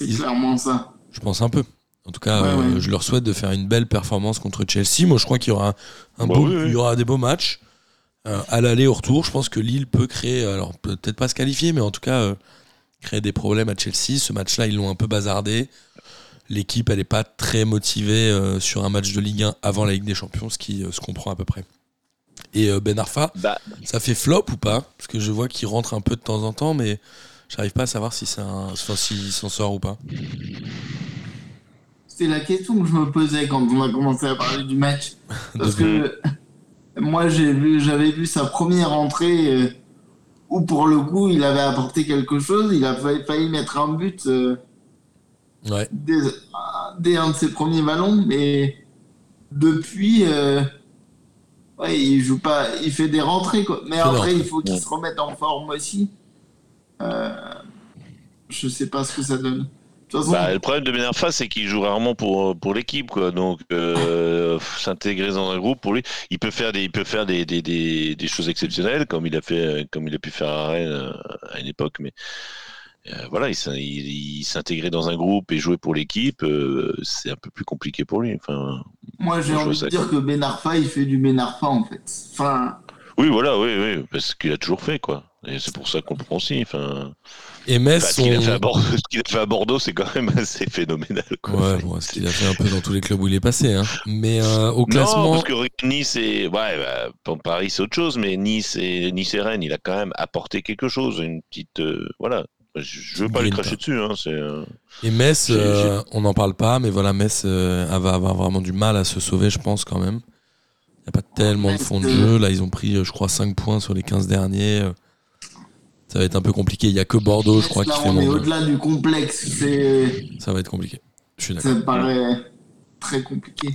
C'est Ils- clairement ça. Je pense un peu. En tout cas, Ouais, euh, ouais. je leur souhaite de faire une belle performance contre Chelsea. Moi, je crois qu'il y aura un, un Bah beau, oui, oui. il y aura des beaux matchs Euh, à l'aller au retour. Je pense que Lille peut créer, alors peut-être pas se qualifier, mais en tout cas euh, créer des problèmes à Chelsea. Ce match-là, ils l'ont un peu bazardé. L'équipe, elle n'est pas très motivée euh, sur un match de Ligue 1 avant la Ligue des Champions, ce qui euh, se comprend à peu près. Et euh, Ben Arfa, Bah, ça fait flop ou pas? Parce que je vois qu'il rentre un peu de temps en temps, mais j'arrive pas à savoir si c'est un, enfin, s'il s'en sort ou pas. C'était la question que je me posais quand on a commencé à parler du match. Parce que moi, j'ai vu, j'avais vu sa première entrée euh, où, pour le coup, il avait apporté quelque chose. Il a failli, failli mettre un but euh, Ouais. dès, dès un de ses premiers ballons. Mais depuis, euh, ouais, il joue pas. Il fait des rentrées, quoi. Mais après, il faut qu'il Ouais. se remette en forme aussi. Euh, je sais pas ce que ça donne. Façon, bah, le problème de Ben Arfa, c'est qu'il joue rarement pour, pour l'équipe, quoi. Donc, euh, s'intégrer dans un groupe, pour lui, il peut faire des, il peut faire des, des, des, des choses exceptionnelles, comme il a fait, comme il a pu faire à Rennes euh, à une époque, mais voilà, il, s'in- il, il s'intégrer dans un groupe et jouer pour l'équipe, euh, c'est un peu plus compliqué pour lui. Enfin, moi, j'ai je envie de dire que Ben Arfa, il fait du Ben Arfa, en fait. Enfin, oui, voilà, oui, oui, parce qu'il a toujours fait, quoi. Et c'est pour ça qu'on prend aussi. Enfin, Et Metz, Enfin, ce qu'il a on- fait à Bordeaux, ce qu'il a fait à Bordeaux, c'est quand même assez phénoménal. Quoi. Ouais, bon, ce c'est- qu'il a fait un peu dans tous les clubs où il est passé. Hein. Mais euh, au Non, classement, parce que Nice et ouais, bah, pour Paris c'est autre chose, mais Nice et Nice et Rennes, il a quand même apporté quelque chose, une petite euh, voilà. Je, je veux pas lui cracher dessus, hein, c'est. euh, et Metz, euh, on n'en parle pas, mais voilà, Metz euh, elle va avoir vraiment du mal à se sauver, je pense, quand même. Il n'y a pas tellement de fond de jeu. Là, ils ont pris, je crois, 5 points sur les 15 derniers. Ça va être un peu compliqué. Il n'y a que Bordeaux, je crois, là, qui fait on est au-delà du complexe. C'est, Ça va être compliqué. Je suis d'accord. ça me paraît très compliqué.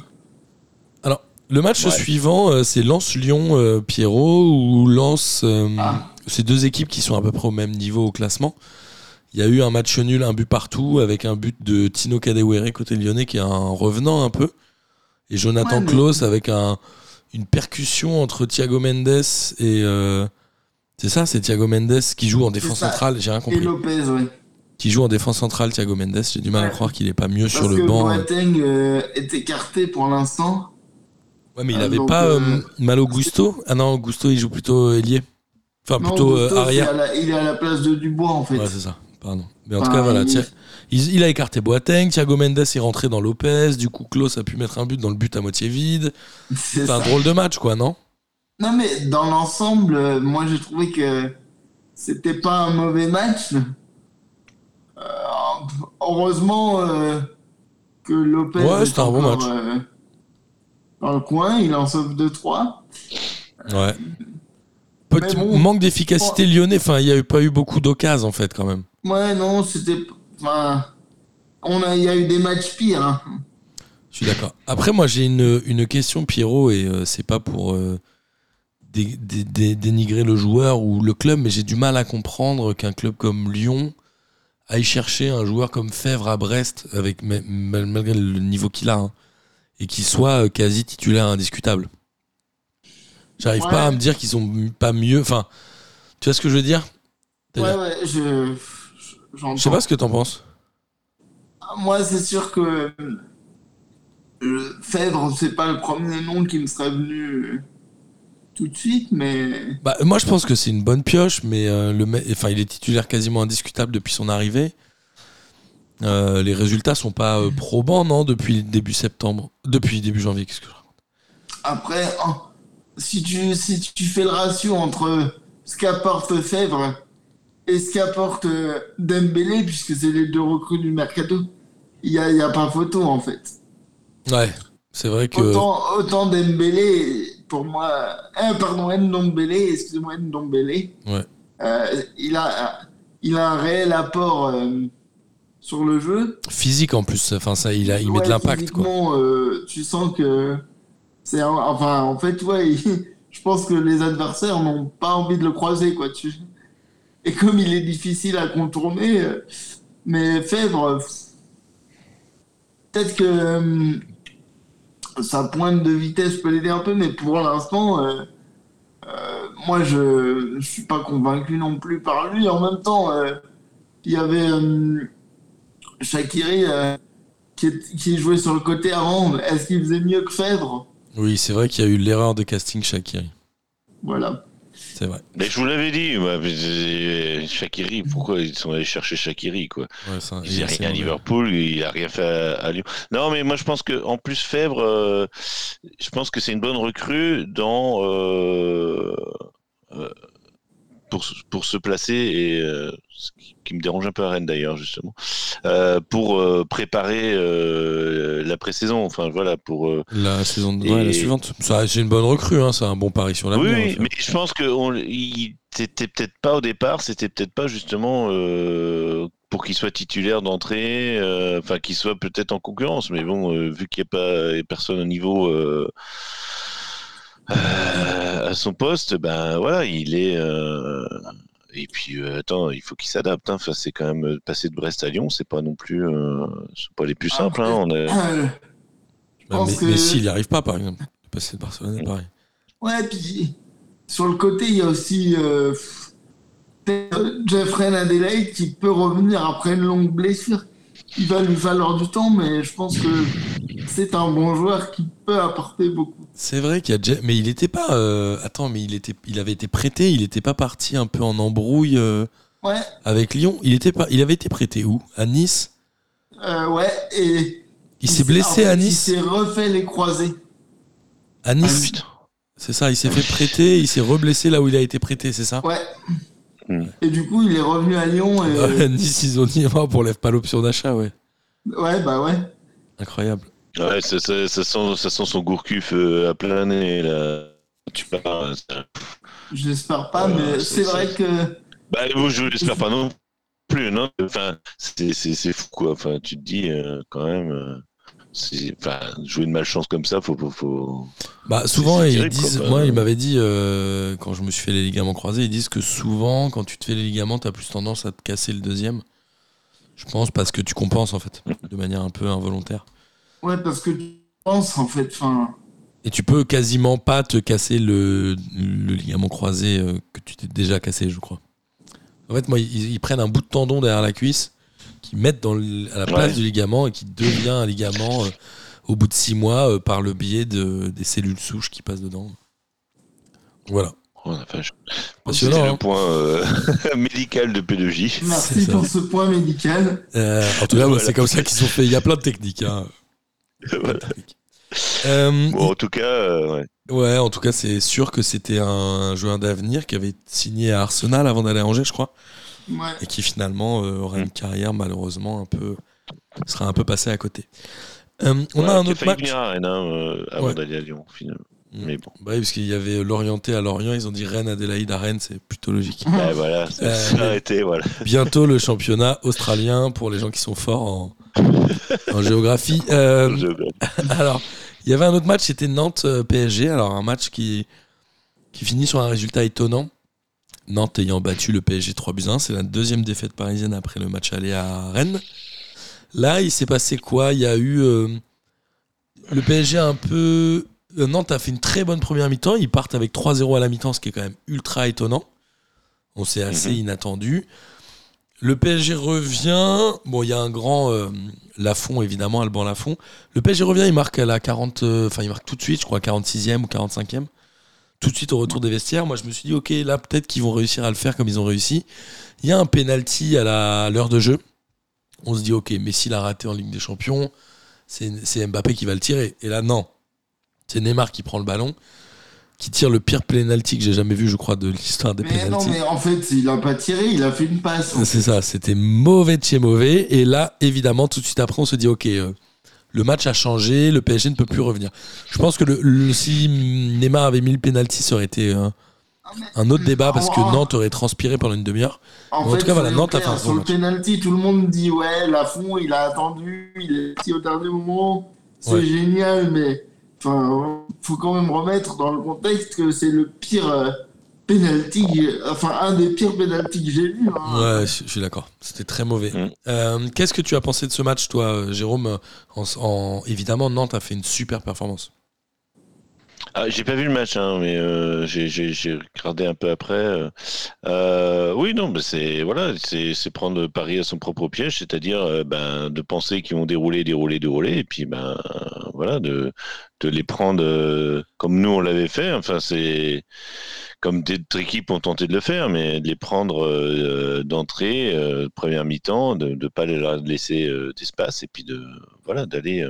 Alors, le match Ouais. suivant, c'est Lens-Lyon, Pierrot, ou Lens. euh, Ah. C'est deux équipes qui sont à peu près au même niveau au classement. Il y a eu un match nul, un but partout, avec un but de Tino Kadewere côté lyonnais, qui est un revenant un peu. Et Jonathan Ouais, mais- Klaus avec un, une percussion entre Thiago Mendes et. euh, c'est ça, c'est Thiago Mendes qui joue en défense centrale, j'ai rien Et compris. Lopez, ouais. Qui joue en défense centrale, Thiago Mendes. J'ai du mal à croire qu'il est pas mieux Parce sur le que banc. Boateng euh, est écarté pour l'instant. Ouais, mais il Ah, avait donc, pas euh, euh, Malo Gusto? Ah non, Gusto il joue plutôt ailier. Enfin, Non, plutôt euh, Gusto, arrière. à la- il est à la place de Dubois, en fait. Ouais, c'est ça. Pardon. Mais en tout cas, voilà. il- Thia- Il, il a écarté Boateng, Thiago Mendes est rentré dans Lopez, du coup Klaus a pu mettre un but dans le but à moitié vide. C'est un drôle de match, quoi, non? Non, mais dans l'ensemble, euh, moi j'ai trouvé que c'était pas un mauvais match. Euh, heureusement euh, que Lopez Ouais, c'était un bon match. euh, dans le coin, il en sauve 2-3. Ouais. Petit Mais bon, manque d'efficacité lyonnais. Enfin, il n'y a eu pas eu beaucoup d'occasions, en fait, quand même. Ouais, non, c'était. Enfin, on a, il y a eu des matchs pires. hein. Je suis d'accord. Après, moi, j'ai une, une question, Pierrot, et euh, c'est pas pour euh, dé- dé- dé- dénigrer le joueur ou le club, mais j'ai du mal à comprendre qu'un club comme Lyon aille chercher un joueur comme Fèvre à Brest, avec, ma- mal- malgré le niveau qu'il a, hein, et qu'il soit euh, quasi titulaire indiscutable. J'arrive Ouais. pas à me dire qu'ils sont pas mieux. Enfin, tu vois ce que je veux dire? Ouais, ouais, je. Je sais pas ce que t'en penses. Moi, c'est sûr que. Fèvre, c'est pas le premier nom qui me serait venu euh, tout de suite, mais. Bah, moi, je pense que c'est une bonne pioche, mais euh, le enfin, il est titulaire quasiment indiscutable depuis son arrivée. Euh, les résultats sont pas euh, probants, non, depuis début septembre. Depuis début janvier, qu'est-ce que je raconte? Après, oh, si, tu, si tu fais le ratio entre ce qu'apporte Fèvre et ce qu'apporte euh, Dembélé, puisque c'est les deux recrues du mercato, il n'y a, y a pas photo en fait. Ouais, c'est vrai que. Autant, autant Dembélé, pour moi, euh, pardon, Ndombele, excusez-moi, Ndombele, Ouais. euh, il, a, il a un réel apport euh, sur le jeu. Physique en plus, enfin, ça, il, a, il met de l'impact, quoi. euh, tu sens que c'est enfin en fait ouais il- je pense que les adversaires n'ont pas envie de le croiser quoi tu et comme il est difficile à contourner euh, mais Fèvre euh, peut-être que euh, sa pointe de vitesse peut l'aider un peu mais pour l'instant euh, euh, moi je je suis pas convaincu non plus par lui en même temps euh, il y avait euh, Shakiri euh, qui, est- qui jouait sur le côté avant, est-ce qu'il faisait mieux que Fèvre? Oui, c'est vrai qu'il y a eu l'erreur de casting Shakiri. Voilà. C'est vrai. Mais je vous l'avais dit, moi, euh, Shaqiri, pourquoi ils sont allés chercher Shaqiri, quoi? Ouais, ça- Il n'a c'est rien à. Liverpool, il a rien fait à, à Lyon. Non, mais moi je pense que en plus Fèvre, euh, je pense que c'est une bonne recrue dans euh, euh, pour se- pour se placer et qui, me dérange un peu à Rennes d'ailleurs justement euh, pour euh, préparer euh, la pré-saison. Enfin voilà pour La saison de... Et- la suivante. C'est une bonne recrue, hein, c'est un bon pari sur oui, l'avenir. oui, fait. mais je pense que on- il c'était peut-être pas au départ, c'était peut-être pas justement euh, pour qu'il soit titulaire d'entrée, euh, enfin qu'il soit peut-être en concurrence. Mais bon, euh, vu qu'il n'y a pas personne au niveau à son poste, ben voilà, il est. et puis euh, attends, il faut qu'il s'adapte. hein. Enfin, c'est quand même euh, passer de Brest à Lyon, c'est pas non plus, euh, c'est pas les plus simples. hein. On a- Bah, pense mais, s'il n'y arrive pas, par exemple. Passer de Barcelone, c'est pareil. ouais, puis sur le côté, il y a aussi euh, Jeffrey Adelaide qui peut revenir après une longue blessure. Il va lui falloir du temps, mais je pense que c'est un bon joueur qui peut apporter beaucoup. C'est vrai qu'il y a déjà... Mais il était pas... euh, Attends, mais il, était... il avait été prêté, il était pas parti un peu en embrouille euh, Ouais, avec Lyon. Il, était pas... il avait été prêté où? À Nice? Euh, ouais, et. Il s'est en blessé fait, à Il Nice? s'est refait les croisés. À Ah, Nice putain. C'est ça, il s'est fait prêter, il s'est reblessé là où il a été prêté, c'est ça? Ouais. Hmm. Et du coup, il est revenu à Lyon et. À Nice, ils ont dit, oh, pour lève pas l'option d'achat, ouais. Ouais, bah ouais. Incroyable. Ouais, ça, ça, ça sent, ça sent son gourcuf euh, à plein nez là. Tu parles. ça- J'espère pas, Ouais, mais c'est- vrai que. Bah, moi, je l'espère pas non plus, non? Enfin, c'est, fou, quoi. Enfin, tu te dis, euh, quand même, euh, c'est, enfin, jouer de malchance comme ça, faut, faut, faut... Bah souvent ils terrible, disent, quoi, moi ils m'avaient dit euh, quand je me suis fait les ligaments croisés, ils disent que souvent quand tu te fais les ligaments, t'as plus tendance à te casser le deuxième. Je pense parce que tu compenses en fait, de manière un peu involontaire. Ouais, parce que tu penses, en fait, enfin. Et tu peux quasiment pas te casser le, le ligament croisé euh, que tu t'es déjà cassé, je crois. En fait, moi, ils, ils prennent un bout de tendon derrière la cuisse, qui mettent dans le- à la place Ouais. du ligament et qui devient un ligament euh, au bout de six mois euh, par le biais de, des cellules souches qui passent dedans. Voilà. Oh, C'était hein. le point euh, médical de P2J. Merci C'est pour ce point médical. Euh, en tout cas, Voilà. c'est comme ça qu'ils ont fait. Il y a plein de techniques. hein. Voilà. Euh, Bon, en tout cas, euh, ouais. Ouais, en tout cas, c'est sûr que c'était un joueur d'avenir qui avait signé à Arsenal avant d'aller à Angers, je crois, Ouais. et qui finalement euh, aura une carrière malheureusement un peu sera un peu passé à côté. Euh, on Ouais, a un autre match. venir à Rennes hein, euh, avant Ouais. d'aller à Lyon, finalement. Mm. Mais bon, Bah oui, parce qu'il y avait l'orienté à Lorient, ils ont dit Rennes Adélaïde à Rennes, c'est plutôt logique. bah, voilà, Euh, arrêté, voilà. Bientôt le championnat australien pour les gens qui sont forts en, en géographie. Euh, Alors, il y avait un autre match, c'était Nantes euh, PSG. Alors un match qui qui finit sur un résultat étonnant. Nantes ayant battu le PSG 3 buts 1, c'est la deuxième défaite parisienne après le match aller à Rennes. Là, il s'est passé quoi? Il y a eu euh, le PSG a un peu euh, Nantes a fait une très bonne première mi-temps, ils partent avec 3-0 à la mi-temps, ce qui est quand même ultra étonnant. On s'est assez Mhm. inattendu. Le PSG revient. Bon, il y a un grand euh, Lafont, évidemment, Alban Lafont. Le PSG revient, il marque à la 40. euh, Enfin, il marque tout de suite, je crois, 46e ou 45e. Tout de suite au retour des vestiaires. Moi, je me suis dit, ok, là, peut-être qu'ils vont réussir à le faire comme ils ont réussi. Il y a un penalty à l'heure de jeu. On se dit, ok, Messi l'a raté en Ligue des Champions. C'est Mbappé qui va le tirer. Et là, non. C'est Neymar qui prend le ballon, qui tire le pire penalty que j'ai jamais vu, je crois, de l'histoire des Mais non, mais en fait, il a pas tiré, il a fait une passe. C'est ça, c'était mauvais de chez mauvais. Et là, évidemment, tout de suite après, on se dit, ok, euh, le match a changé, le PSG ne peut plus revenir. Je pense que le, le- si Neymar avait mis le penalty, ça aurait été euh, un autre débat parce que Nantes aurait transpiré pendant une demi-heure. En, tout cas, voilà, Nantes a fait un Sur le match. penalty, tout le monde dit ouais, Lafont, il a attendu, il est parti au dernier moment. C'est Ouais. génial, mais enfin, faut quand même remettre dans le contexte que c'est le pire euh, penalty, enfin un des pires penalty que j'ai vu. hein. Ouais, je, suis d'accord. C'était très mauvais. Mm. Euh, Qu'est-ce que tu as pensé de ce match, toi, euh, Jérôme en, en- Évidemment, Nantes a fait une super performance. Ah, j'ai pas vu le match, hein, mais euh, j'ai- regardé un peu après. euh. Euh, oui, non, mais c'est voilà, c'est prendre Paris à son propre piège, c'est-à-dire euh, ben, de penser qu'ils vont dérouler, dérouler, dérouler, et puis ben voilà, de, de les prendre euh, comme nous on l'avait fait. Enfin, c'est comme d'autres équipes ont tenté de le faire, mais de les prendre d'entrée, première mi-temps, de ne pas leur laisser d'espace, et puis de voilà, d'aller.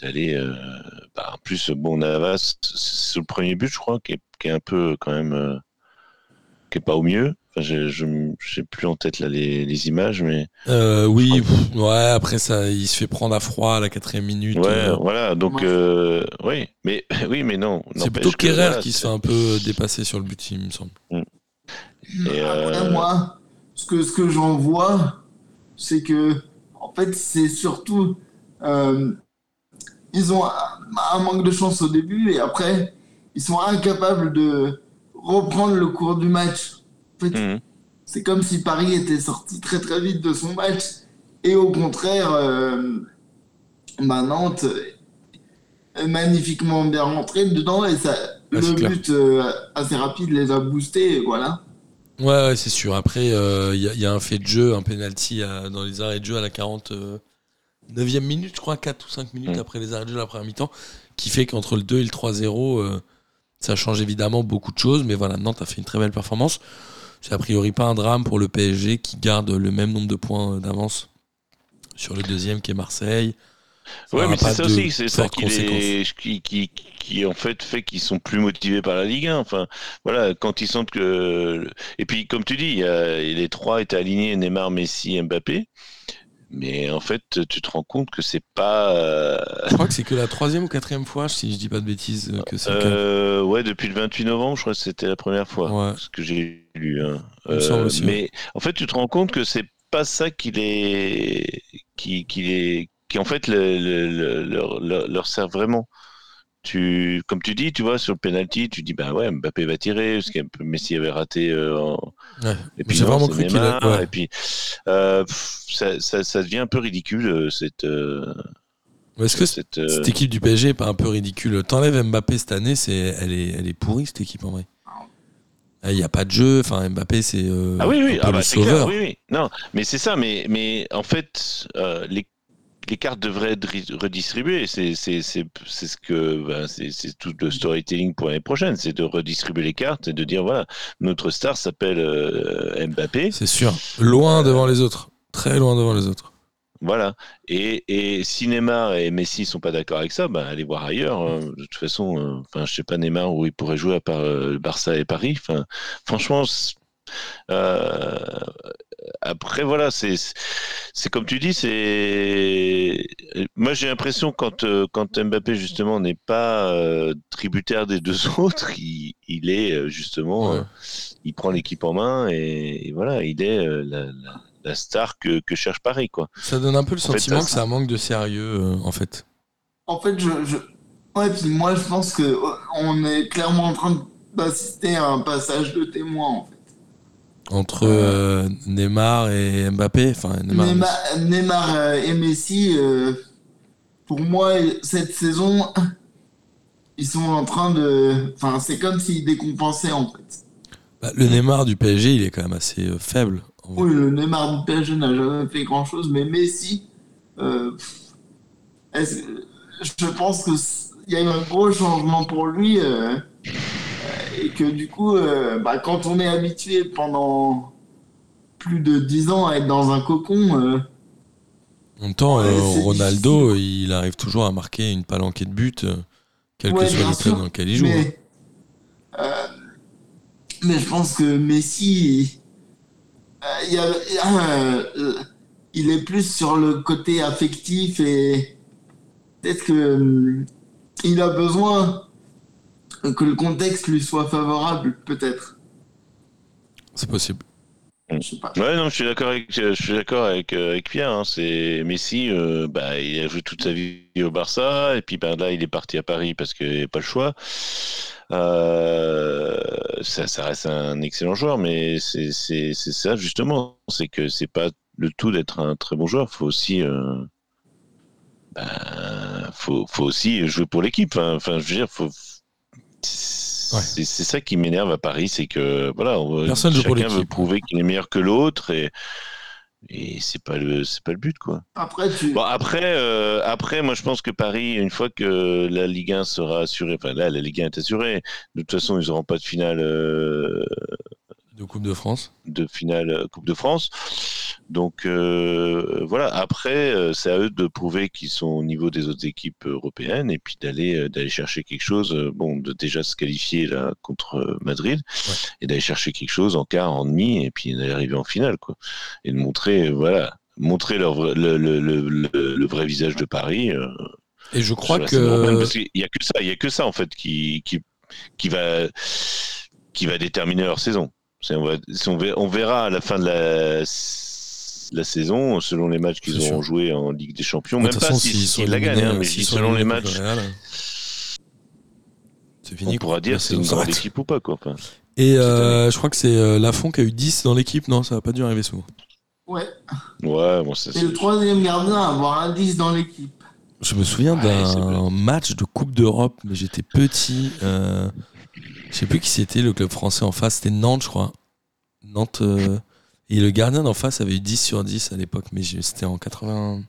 D'aller euh, bah, en plus bon Navas c'est le premier but je crois qui est, qui est un peu quand même euh, qui est pas au mieux enfin, je je j'ai plus en tête là les, les images mais Euh, oui, pff, ouais, après, ça, il se fait prendre à froid à la quatrième minute. ouais euh, voilà donc Ouais. euh, oui mais oui mais non C'est plutôt Kerrer voilà, qui se fait un peu dépasser sur le but, il me semble. Et, Après, euh, moi, ce que, ce que j'en vois, c'est que, en fait, c'est surtout. euh, ils ont un, manque de chance au début et après, ils sont incapables de reprendre le cours du match. En fait, Mhm. c'est comme si Paris était sorti très très vite de son match et au contraire, euh, bah, Nantes est magnifiquement bien rentré dedans et ça, Ah, le but euh, assez rapide les a boostés et voilà. Ouais, ouais, c'est sûr. Après, il y, a- y a un fait de jeu, un penalty à- dans les arrêts de jeu à la 49e minute, je crois, 4 ou 5 minutes Mm. après les arrêts de jeu de la première mi-temps, qui fait qu'entre le 2 et le 3-0, euh, ça change évidemment beaucoup de choses. Mais voilà, Nantes a fait une très belle performance. C'est a priori pas un drame pour le PSG qui garde le même nombre de points d'avance sur le deuxième qui est Marseille. Ça Ouais, mais c'est ça aussi, c'est ça qui, les- qui, qui, qui en fait fait qu'ils sont plus motivés par la Ligue 1. Enfin, voilà, quand ils sentent que. Et puis, comme tu dis, il y a- les trois étaient alignés Neymar, Messi, Mbappé. Mais en fait, tu te rends compte que c'est pas. euh, Je crois que c'est que la troisième ou quatrième fois, si je dis pas de bêtises, euh, que c'est euh, ouais, depuis le 28 novembre, je crois que c'était la première fois. Ouais. Ce que j'ai lu. hein. Aussi, mais en fait, tu te rends compte que c'est pas ça qui les. qui, qui les. qui en fait le- le- le- leur, leur, leur sert vraiment. Tu, comme tu dis, tu vois, sur le penalty, tu dis, bah ouais, Mbappé va tirer, parce que Messi avait raté. euh, en- Ouais. Et puis J'ai vraiment cru qu'il a- ouais. Et puis, euh, ça, ça, ça devient un peu ridicule, euh, cette. euh, Est-ce que cette, euh, cette équipe du PSG est pas un peu ridicule? T'enlèves Mbappé cette année, c'est elle est elle est pourrie cette équipe en vrai. Il n'y a pas de jeu, enfin Mbappé c'est euh, Ah oui, oui, un peu ah bah, le c'est clair, sauveur. oui, oui. Non, mais c'est ça, mais, mais en fait, euh, les, les cartes devraient être ri- redistribuées. C'est ce que ben, c'est tout le storytelling pour l'année prochaine, c'est de redistribuer les cartes et de dire voilà, notre star s'appelle euh, Mbappé. C'est sûr. Loin devant les autres. Très loin devant les autres. Voilà. Et, et si Neymar et Messi sont pas d'accord avec ça, ben allez voir ailleurs. hein. De toute façon, euh, enfin, je sais pas Neymar où il pourrait jouer à part euh, le Barça et Paris. Enfin, franchement, euh, après voilà, c'est c'est comme tu dis, c'est moi j'ai l'impression quand euh, quand Mbappé justement n'est pas euh, tributaire des deux autres, il, il est euh, justement, Ouais. euh, il prend l'équipe en main et, et voilà, il est euh, la, la- la star que, que cherche Paris quoi. Ça donne un peu le En fait, sentiment ça- que ça manque de sérieux euh, en fait. En fait, je, je... Ouais, puis moi, je pense que on est clairement en train de d'assister à un passage de témoin en fait. Entre euh, Neymar et Mbappé, enfin Neymar. Neymar, Neymar, euh, et Messi, euh, pour moi, cette saison, ils sont en train de. Enfin, c'est comme s'ils décompensaient en fait. Bah, le Neymar du PSG, il est quand même assez euh, faible. Oui, le Neymar du PSG n'a jamais fait grand chose, mais Messi, euh, je pense que il y a eu un gros changement pour lui euh, euh, et que du coup, euh, bah, quand on est habitué pendant plus de 10 ans à être dans un cocon, euh, En même temps, Ouais, euh, Ronaldo, il arrive toujours à marquer une palanquée de buts, euh, quel Ouais, que soit le club dans lequel il joue. hein. mais, euh, mais je pense que Messi, il, euh, est plus sur le côté affectif et peut-être que euh, il a besoin que le contexte lui soit favorable, peut-être. C'est possible. Je sais pas. Ouais, non, je suis d'accord avec, je suis d'accord avec, euh, avec Pierre. hein. C'est Messi, euh, bah, il a joué toute sa vie au Barça, et puis ben là, il est parti à Paris parce qu'il n'y a pas le choix. Euh, ça, ça reste un excellent joueur, mais c'est c'est- c'est ça justement, c'est que c'est pas le tout d'être un très bon joueur. Faut aussi, euh, ben, faut, faut aussi jouer pour l'équipe. hein. Enfin, je veux dire, faut. C'est c'est ça qui m'énerve à Paris, c'est que voilà, on- Personne joue pour chacun veut prouver qu'il est meilleur que l'autre et et c'est pas le c'est pas le but quoi. Après, tu. Bon après euh, après moi je pense que Paris une fois que la Ligue 1 sera assurée, enfin là la Ligue 1 est assurée, de toute façon ils n'auront pas de finale euh, De Coupe de France. de finale euh, Coupe de France. Donc euh, voilà, après euh, c'est à eux de prouver qu'ils sont au niveau des autres équipes européennes et puis d'aller euh, d'aller chercher quelque chose bon de déjà se qualifier là contre Madrid Ouais. et d'aller chercher quelque chose en quart, en demi et puis d'aller arriver en finale quoi. Et de montrer voilà, montrer leur le, le, le, vrai visage de Paris. Et je crois que. parce qu'il y a que ça, il y a que ça en fait qui qui qui va qui va déterminer leur saison. On, va- on verra à la fin de la, la saison, selon les matchs qu'ils auront joués en Ligue des Champions, De même toute pas façon, s'ils si, la gagnent, hein, mais si selon les matchs, c'est fini. on quoi. pourra dire c'est une grande équipe ou pas. Quoi. Enfin, Et euh, je crois que c'est euh, Lafont qui a eu 10 dans l'équipe. Non, ça va pas dû arriver souvent. Ouais. ouais, bon, ça, C'est le troisième gardien à avoir un 10 dans l'équipe. Je me souviens Ouais, d'un match de Coupe d'Europe, mais j'étais petit. Euh, je sais plus qui c'était le club français en face. C'était Nantes, je crois. Nantes. euh, et le gardien d'en face avait eu 10 sur 10 à l'époque, mais c'était en 80...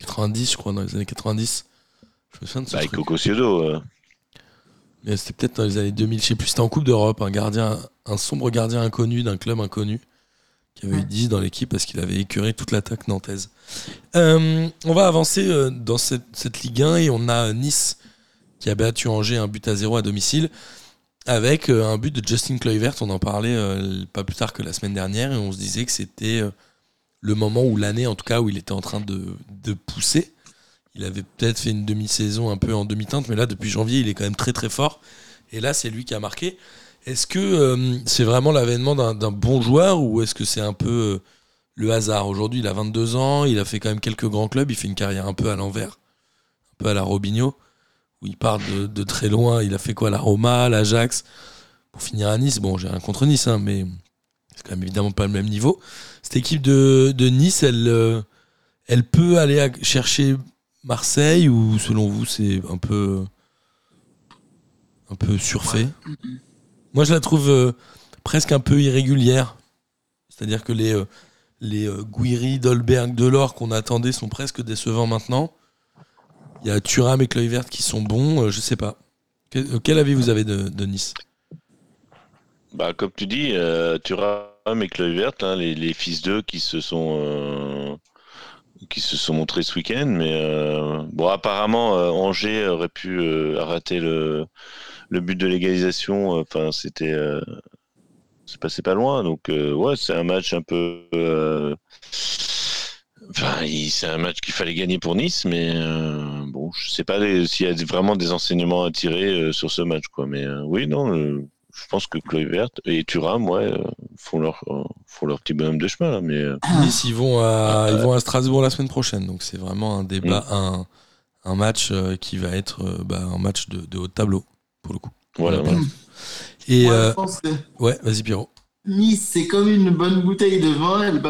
90, je crois, dans les années 90. Je me souviens de ce Bah, truc. Coco Ciodo, euh, Mais c'était peut-être dans les années 2000, je sais plus, c'était en Coupe d'Europe, un gardien, un sombre gardien inconnu d'un club inconnu qui avait eu 10 dans l'équipe parce qu'il avait écœuré toute l'attaque nantaise. Euh, on va avancer euh, dans cette, cette Ligue 1 et on a Nice qui a battu Angers un but à zéro à domicile avec euh, un but de Justin Kluivert. On en parlait euh, pas plus tard que la semaine dernière et on se disait que c'était euh, le moment où l'année, en tout cas, où il était en train de, de pousser. Il avait peut-être fait une demi-saison un peu en demi-teinte, mais là, depuis janvier, il est quand même très très fort. Et là, c'est lui qui a marqué. Est-ce que c'est vraiment l'avènement d'un bon joueur ou est-ce que c'est un peu le hasard? Aujourd'hui, il a 22 ans, il a fait quand même quelques grands clubs, il fait une carrière un peu à l'envers, un peu à la Robinho, où il part de, de très loin. Il a fait quoi La Roma, l'Ajax, pour finir à Nice. Bon, j'ai rien contre Nice, hein, mais c'est quand même évidemment pas le même niveau. Cette équipe de, de Nice, elle, euh, elle peut aller à- chercher Marseille ou selon vous, c'est un peu, un peu surfait? Moi, je la trouve euh, presque un peu irrégulière. C'est-à-dire que les, euh, les euh, Guiri, Dolberg, Delors qu'on attendait sont presque décevants maintenant. Il y a Thuram et Kluivert qui sont bons, euh, je sais pas. Quel, euh, quel avis vous avez de, Nice? Bah, comme tu dis, euh, Thuram et Kluivert, hein, les, fils d'eux qui se sont montrés ce week-end, mais bon, apparemment Angers aurait pu arrêter le, but de l'égalisation. C'était c'est passé pas loin, donc ouais, c'est un match un peu. Enfin, c'est un match qu'il fallait gagner pour Nice, mais euh, bon, je sais pas s'il y a vraiment des enseignements à tirer euh, sur ce match, quoi. Mais euh, oui, non, euh, je pense que Kluivert et Thuram, ouais, euh, font leur euh, font leur petit bonhomme de chemin, là, mais euh, Nice, ils vont, à, ils vont à Strasbourg la semaine prochaine, donc c'est vraiment un débat, un, un match euh, qui va être euh, bah, un match de, de haut de tableau, pour le coup. Voilà. Ouais. Et Moi, euh, je pense que ouais, vas-y Pierrot. Nice, c'est comme une bonne bouteille de vin. elle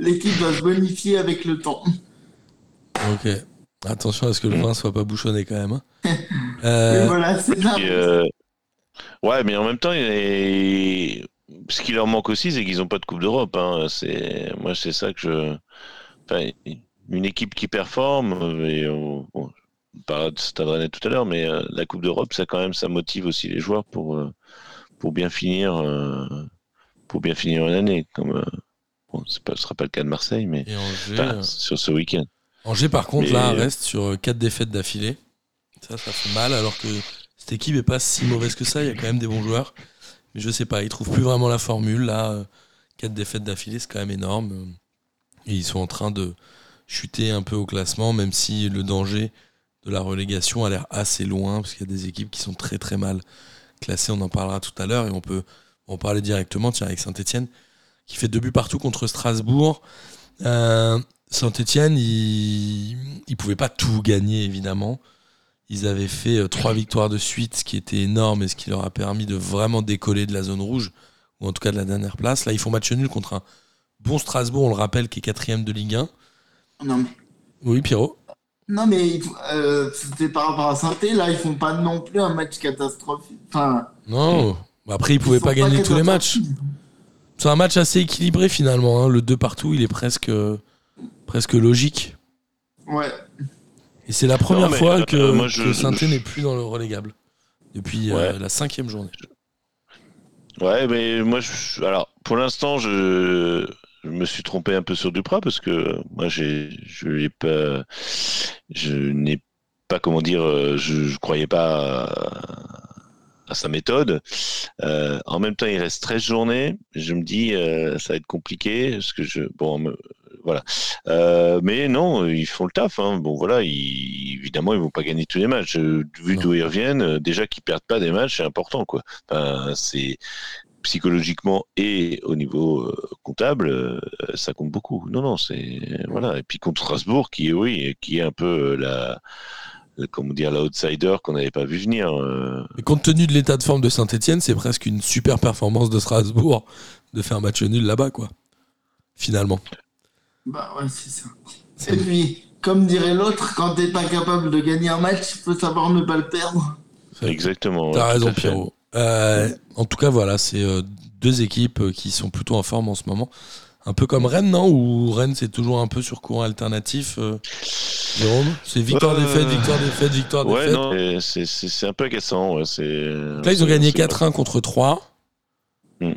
L'équipe va se bonifier avec le temps. Ok. Attention à ce que le vin soit pas bouchonné quand même. hein. Mais Euh, voilà, c'est ça. Euh, Ouais, mais en même temps, il est- ce qui leur manque aussi, c'est qu'ils n'ont pas de Coupe d'Europe. hein. C'est moi, c'est ça que je. Enfin, une équipe qui performe. Et on... bon, on parlait de Stade Rennais tout à l'heure, mais euh, la Coupe d'Europe, ça quand même, ça motive aussi les joueurs pour euh, pour bien finir, euh, pour bien finir une année. Comme euh, bon, c'est pas, ce sera pas le cas de Marseille, mais Angers, enfin, euh, sur ce week-end. Angers, par contre, Mais- là, reste sur 4 défaites d'affilée. Ça, ça fait mal, alors que cette équipe est pas si mauvaise que ça. Il y a quand même des bons joueurs. Mais je sais pas, ils trouvent plus vraiment la formule. Là, 4 défaites d'affilée, c'est quand même énorme. Et ils sont en train de chuter un peu au classement, même si le danger de la relégation a l'air assez loin, parce qu'il y a des équipes qui sont très très mal classées. On en parlera tout à l'heure et on peut en parler directement tiens, avec Saint-Etienne, qui fait deux buts partout contre Strasbourg. Euh, Saint-Etienne, ils ne pouvaient pas tout gagner, évidemment. Ils avaient fait euh, trois victoires de suite, ce qui était énorme et ce qui leur a permis de vraiment décoller de la zone rouge, ou en tout cas de la dernière place. Là, ils font match nul contre un bon Strasbourg, on le rappelle, qui est quatrième de Ligue 1. Non, mais, Oui, Pierrot non, mais euh, c'était par rapport à saint là, ils font pas non plus un match catastrophique. Enfin, Non. Après, ils pouvaient pas gagner tous les matchs. C'est un match assez équilibré finalement. hein. Le 2 partout, il est presque, euh, presque logique. Ouais. Et c'est la première fois euh, que, moi, je- que saint je- n'est plus dans le relégable. Depuis euh, la cinquième journée. Ouais, mais moi, je, alors, pour l'instant, je, je me suis trompé un peu sur Duprat parce que moi, j'ai, je l'ai pas, je n'ai pas, comment dire, euh, je, je croyais pas à, sa méthode. Euh, en même temps, il reste 13 journées. Je me dis, euh, ça va être compliqué parce que je, bon, me- voilà. Euh, mais non, ils font le taf. Hein. Bon, voilà, ils, évidemment, ils vont pas gagner tous les matchs. Vu d'où ils reviennent, déjà qu'ils perdent pas des matchs, c'est important, quoi. Enfin, c'est psychologiquement et au niveau comptable, ça compte beaucoup. Non, non, c'est voilà. Et puis contre Strasbourg, qui est oui, qui est un peu la- comment dire, l'outsider qu'on n'avait pas vu venir. euh. Et compte tenu de l'état de forme de Saint-Etienne, c'est presque une super performance de Strasbourg de faire match nul là-bas, quoi. Finalement. Bah ouais, c'est ça. Et puis, comme dirait l'autre, quand t'es pas capable de gagner un match, il faut savoir ne pas le perdre. Exactement. T'as ouais, raison. Pierrot. Euh, en tout cas, voilà, c'est euh, deux équipes euh, qui sont plutôt en forme en ce moment. Un peu comme Rennes, non? Ou Rennes, c'est toujours un peu sur courant alternatif, euh, Jérôme? C'est victoire-défaite, Euh, victoire-défaite, victoire-défaite. Ouais, non, et c'est- c'est c'est un peu agaçant. Ouais, c'est. Là, ils ont gagné c'est 4-1 contre 3. Hmm.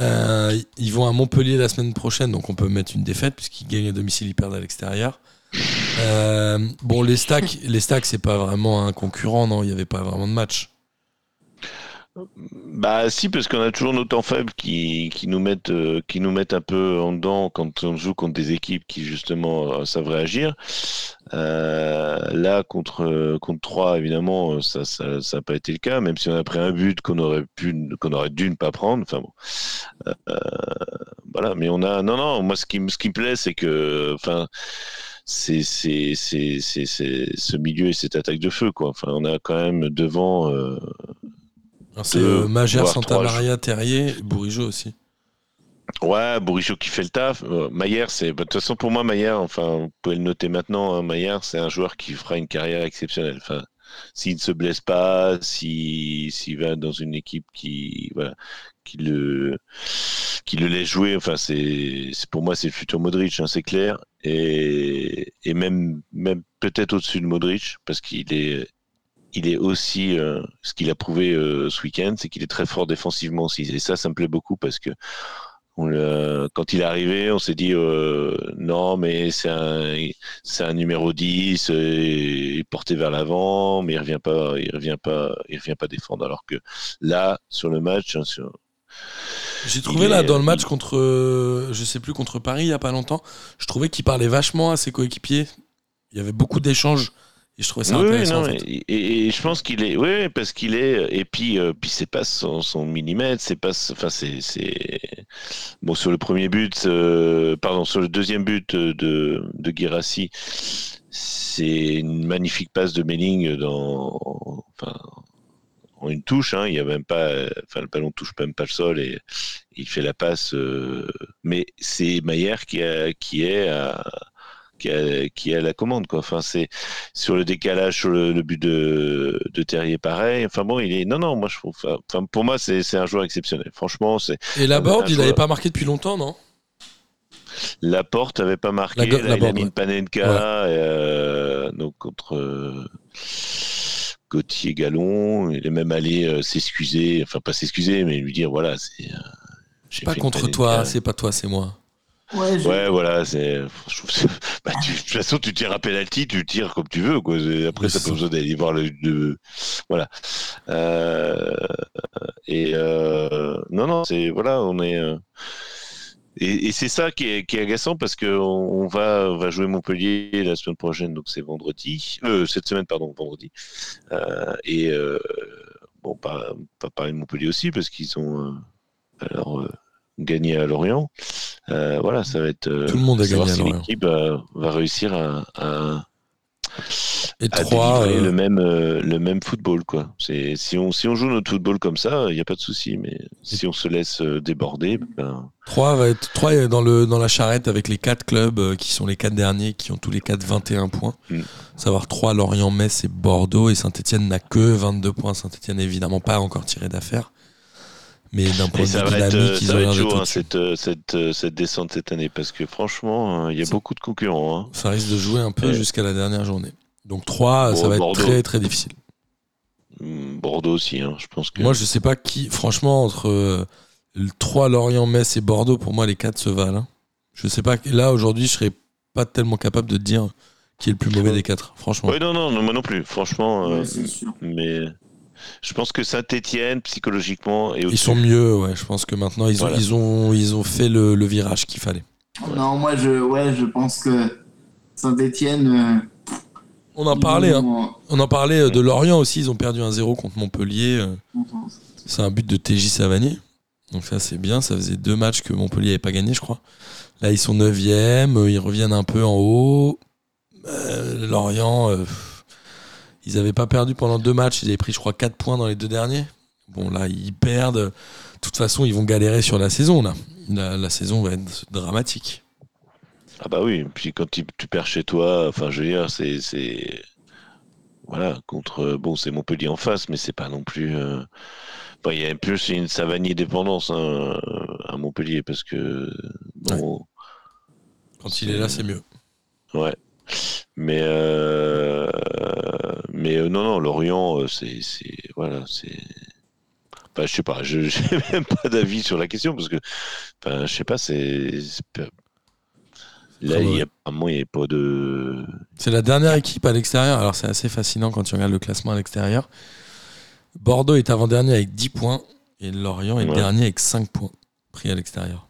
Euh, ils vont à Montpellier la semaine prochaine, donc on peut mettre une défaite, puisqu'ils gagnent à domicile, ils perdent à l'extérieur. Euh, bon, les stacks, les stacks, c'est pas vraiment un concurrent, non? Il n'y avait pas vraiment de match. Bah si parce qu'on a toujours nos temps faibles qui, qui nous mettent euh, qui nous mettent un peu en dedans quand on joue contre des équipes qui justement euh, savent réagir. Euh, là contre contre 3 évidemment ça ça ça n'a pas été le cas même si on a pris un but qu'on aurait pu qu'on aurait dû ne pas prendre. Enfin bon. Voilà mais on a non non moi ce qui ce qui me plaît c'est que enfin c'est ce milieu et cette attaque de feu quoi. Enfin on a quand même devant C'est Deux, euh, voire Santa Maria, Terrier, Bourigeau aussi. Ouais, Bourigeau qui fait le taf. Euh, Maillère, c'est. bah, De toute façon, pour moi, Maillère, enfin, vous pouvez le noter maintenant, hein, Maillère, c'est un joueur qui fera une carrière exceptionnelle. Enfin, s'il ne se blesse pas, si- s'il va dans une équipe qui. Voilà. Qui le, qui le laisse jouer, enfin, c'est, c'est- pour moi, c'est le futur Modric, hein, c'est clair. Et, et même, même peut-être au-dessus de Modric, parce qu'il est, il est aussi, euh, ce qu'il a prouvé euh, ce week-end, c'est qu'il est très fort défensivement aussi. Et ça, ça me plaît beaucoup parce que on quand il est arrivé, on s'est dit euh, non, mais c'est un, c'est un numéro 10, euh, il est porté vers l'avant, mais il revient pas, il revient pas, il revient pas défendre. Alors que là, sur le match, hein, sur- J'ai trouvé là dans le match contre, euh, je sais plus, contre Paris il y a pas longtemps, je trouvais qu'il parlait vachement à ses coéquipiers. Il y avait beaucoup d'échanges et je trouvais ça oui, intéressant. non, en fait. et, et- et je pense qu'il est, oui, parce qu'il est, et puis, euh, puis c'est pas son, son millimètre, c'est pas, enfin, c'est, c'est, bon, sur le premier but, euh, pardon, sur le deuxième but de, de Guirassi, c'est une magnifique passe de Melling dans, enfin, en une touche. Hein, il y a même pas, enfin le ballon touche même pas le sol et il fait la passe. euh, mais c'est Maillère qui a, qui est à, qui a, qui a la commande quoi. Enfin c'est sur le décalage sur le, le but de, de Terrier pareil. Enfin bon il est non non moi je trouve. Enfin pour moi c'est un joueur exceptionnel. Franchement c'est Et la board, il joueur- n'avait pas marqué depuis longtemps, non? Laporte avait pas marqué, La là, il a Laborde, mis ouais. une Panenka euh, donc contre euh, Gauthier Gallon. Il est même allé euh, s'excuser, enfin pas s'excuser, mais lui dire voilà, c'est. euh, Pas contre toi, c'est pas toi, c'est moi. Ouais, je- Ouais, voilà, c'est. bah, tu- de toute façon, tu tires à penalty, tu tires comme tu veux, quoi. Après, ça ça. besoin d'aller voir le. le- Voilà. Euh, Et euh, non, non, c'est voilà, on est. euh, Et, et c'est ça qui est, qui est agaçant parce que on on va, on va jouer Montpellier la semaine prochaine, donc c'est vendredi. Euh, cette semaine, pardon, vendredi. Et bon, pas, pas parler de Montpellier aussi parce qu'ils ont alors gagné à Lorient. Euh, voilà, ça va être. euh, Tout le monde a gagné à si Lorient. l'équipe euh, va réussir à, à, Et à 3, délivrer le même le même football quoi. C'est si on si on joue notre football comme ça, il n'y a pas de souci. Mais si on se laisse déborder, ben, 3 va être 3 est dans le dans la charrette avec les quatre clubs qui sont les quatre derniers qui ont tous les quatre 21 points. Mm. Savoir 3 Lorient, Metz et Bordeaux et Saint-Etienne n'a que 22 points. Saint-Etienne évidemment pas encore tiré d'affaire. Mais d'un point de ça vue va être, dynamique, euh, ils ont d'être chaud hein, cette, euh, cette, euh, cette descente cette année parce que franchement, il y a beaucoup de concurrents. hein. Ça risque de jouer un peu Ouais. jusqu'à la dernière journée. Donc 3, ça va être Bordeaux. très très difficile. Hum, Bordeaux aussi, hein, je pense que. Moi, je sais pas qui. Franchement, entre euh, le 3, Lorient, Metz et Bordeaux, pour moi, les 4 se valent. hein. Je sais pas. Là, aujourd'hui, je serais pas tellement capable de te dire qui est le plus mauvais des 4. Franchement. Oui, non, non, non, moi non plus. Franchement, euh, Ouais, c'est sûr. mais je pense que Saint-Étienne psychologiquement est Ils sont mieux, ouais. Je pense que maintenant, ils ont, Voilà. ils ont, ils ont fait le, le virage qu'il fallait. Non, moi, je, ouais, je pense que Saint-Etienne. On en parlait, hein. On en parlait euh, de Lorient aussi. Ils ont perdu un 0 contre Montpellier. euh, C'est un but de TJ Savanier. Donc ça c'est bien, ça faisait deux matchs que Montpellier n'avait pas gagné je crois. Là ils sont 9 ils reviennent un peu en haut. Euh, Lorient, euh, ils n'avaient pas perdu pendant deux matchs, ils avaient pris je crois 4 points dans les deux derniers. Bon là ils perdent. De toute façon ils vont galérer sur la saison là. La, la saison va être dramatique. Ah bah oui, puis quand tu, tu perds chez toi, enfin je veux dire, c'est c'est voilà contre bon c'est Montpellier en face, mais c'est pas non plus. euh, il y a plus une Savanier dépendance hein, à Montpellier parce que bon, Quand il est là c'est mieux. ouais. Mais euh, mais euh, non non Lorient euh, c'est voilà c'est. Enfin, je sais pas, je j'ai même pas d'avis sur la question parce que enfin je sais pas c'est là il y mauvais. a apparemment il y a pas de C'est la dernière équipe à l'extérieur. Alors c'est assez fascinant quand tu regardes le classement à l'extérieur. Bordeaux est avant-dernier avec 10 points et Lorient est Ouais. dernier avec 5 points pris à l'extérieur.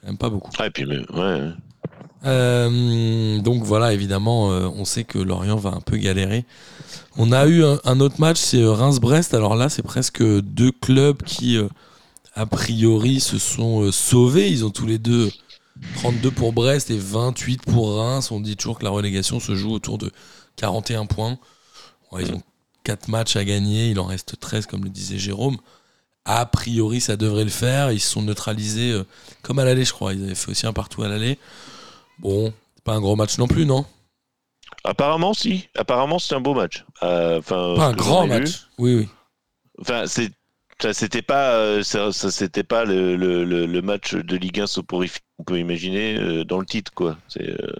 Quand même pas beaucoup. Ah, et puis, mais, ouais. Euh, donc voilà, évidemment, euh, on sait que Lorient va un peu galérer. On a eu un, autre match, c'est euh, Reims-Brest. Alors là, c'est presque deux clubs qui, a priori, se sont sauvés. Ils ont tous les deux 32 pour Brest et 28 pour Reims. On dit toujours que la relégation se joue autour de 41 points. Ils ont 4 matchs à gagner, il en reste 13, comme le disait Jérôme. A priori, ça devrait le faire. Ils se sont neutralisés comme à l'aller, je crois. Ils avaient fait aussi un partout à l'aller. Bon, c'est pas un gros match non plus, non? Apparemment, si. Apparemment, c'est un beau match. Euh, Pas un grand match. Oui, oui. Enfin, c'est. Ça, c'était pas, euh, ça, ça, c'était pas le, le, le, match de Ligue 1 soporifique qu'on peut imaginer euh, dans le titre, quoi. C'est, euh,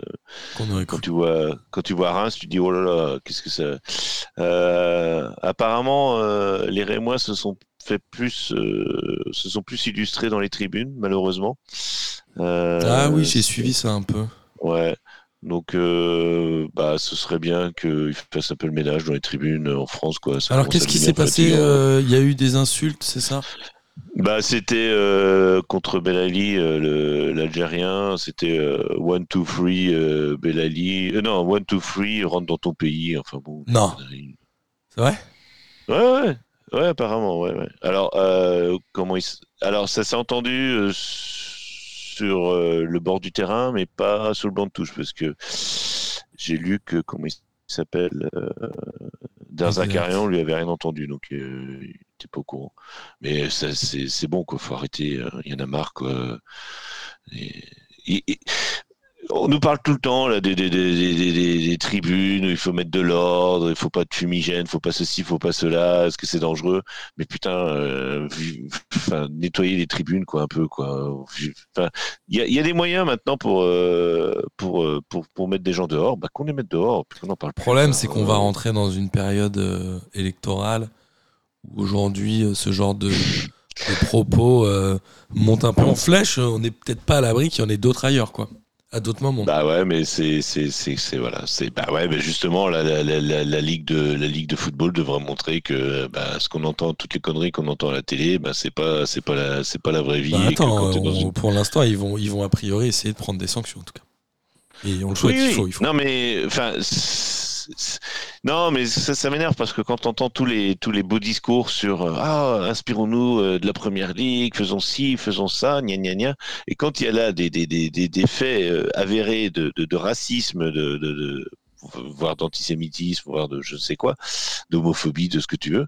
quand cru. tu vois, quand tu vois Reims, tu dis oh là là, qu'est-ce que ça. Apparemment, les Rémois se sont fait plus, euh, se sont plus illustrés dans les tribunes, malheureusement. Euh, Ah oui, j'ai suivi ça un peu. Ouais. Donc, euh, bah, ce serait bien qu'ils fassent un peu le ménage dans les tribunes en France, quoi. Ça Alors qu'est-ce qui s'est passé Il y a eu des insultes, c'est ça? Bah, c'était contre Belali, l'Algérien. C'était one two three euh, Belali. Non, one two three rentre dans ton pays. Enfin bon. Non. C'est vrai? Ouais, ouais, ouais, apparemment, ouais, ouais. Alors, euh, comment il Alors, ça s'est entendu euh, sur euh, le bord du terrain, mais pas sur le banc de touche, parce que j'ai lu que comment il s'appelle euh, Zakarian, on lui avait rien entendu, donc euh, il était pas au courant. Mais ça, c'est c'est bon, quoi. Faut arrêter. euh, Il y en a marre, quoi. Et- et- et- on nous parle tout le temps là, des, des, des, des- des- des tribunes où il faut mettre de l'ordre, il faut pas de fumigène, faut pas ceci, faut pas cela, est-ce que c'est dangereux? Mais putain, euh, enfin, nettoyer les tribunes quoi un peu quoi. Enfin, il y a, il y a des moyens maintenant pour euh, pour, euh, pour pour mettre des gens dehors, bah qu'on les mette dehors, puis qu'on en parle. Le problème, c'est qu'on va rentrer dans une période euh, électorale où aujourd'hui, ce genre de, de propos monte un peu en flèche. On n'est peut-être pas à l'abri qu'il y en ait d'autres ailleurs, quoi. À d'autres moments. Bah ouais, mais c'est c'est c'est voilà, c'est bah ouais, mais justement la, la, la, la, ligue de la ligue de football devrait montrer que bah, ce qu'on entend, toutes les conneries qu'on entend à la télé, bah c'est pas c'est pas la c'est pas la vraie vie. Bah, attends, on- une- pour l'instant, ils vont, ils vont a priori essayer de prendre des sanctions, en tout cas. Et on le souhaite, Oui, il faut. Il faut. Non mais enfin non mais ça, ça m'énerve parce que quand on entend tous les tous les beaux discours sur euh, ah inspirons-nous euh, de la première ligue, faisons ci, faisons ça, gna gna gna, et quand il y a là des des des des, faits euh, avérés de, de racisme, de voire d'antisémitisme, voire de je sais quoi, d'homophobie, de ce que tu veux,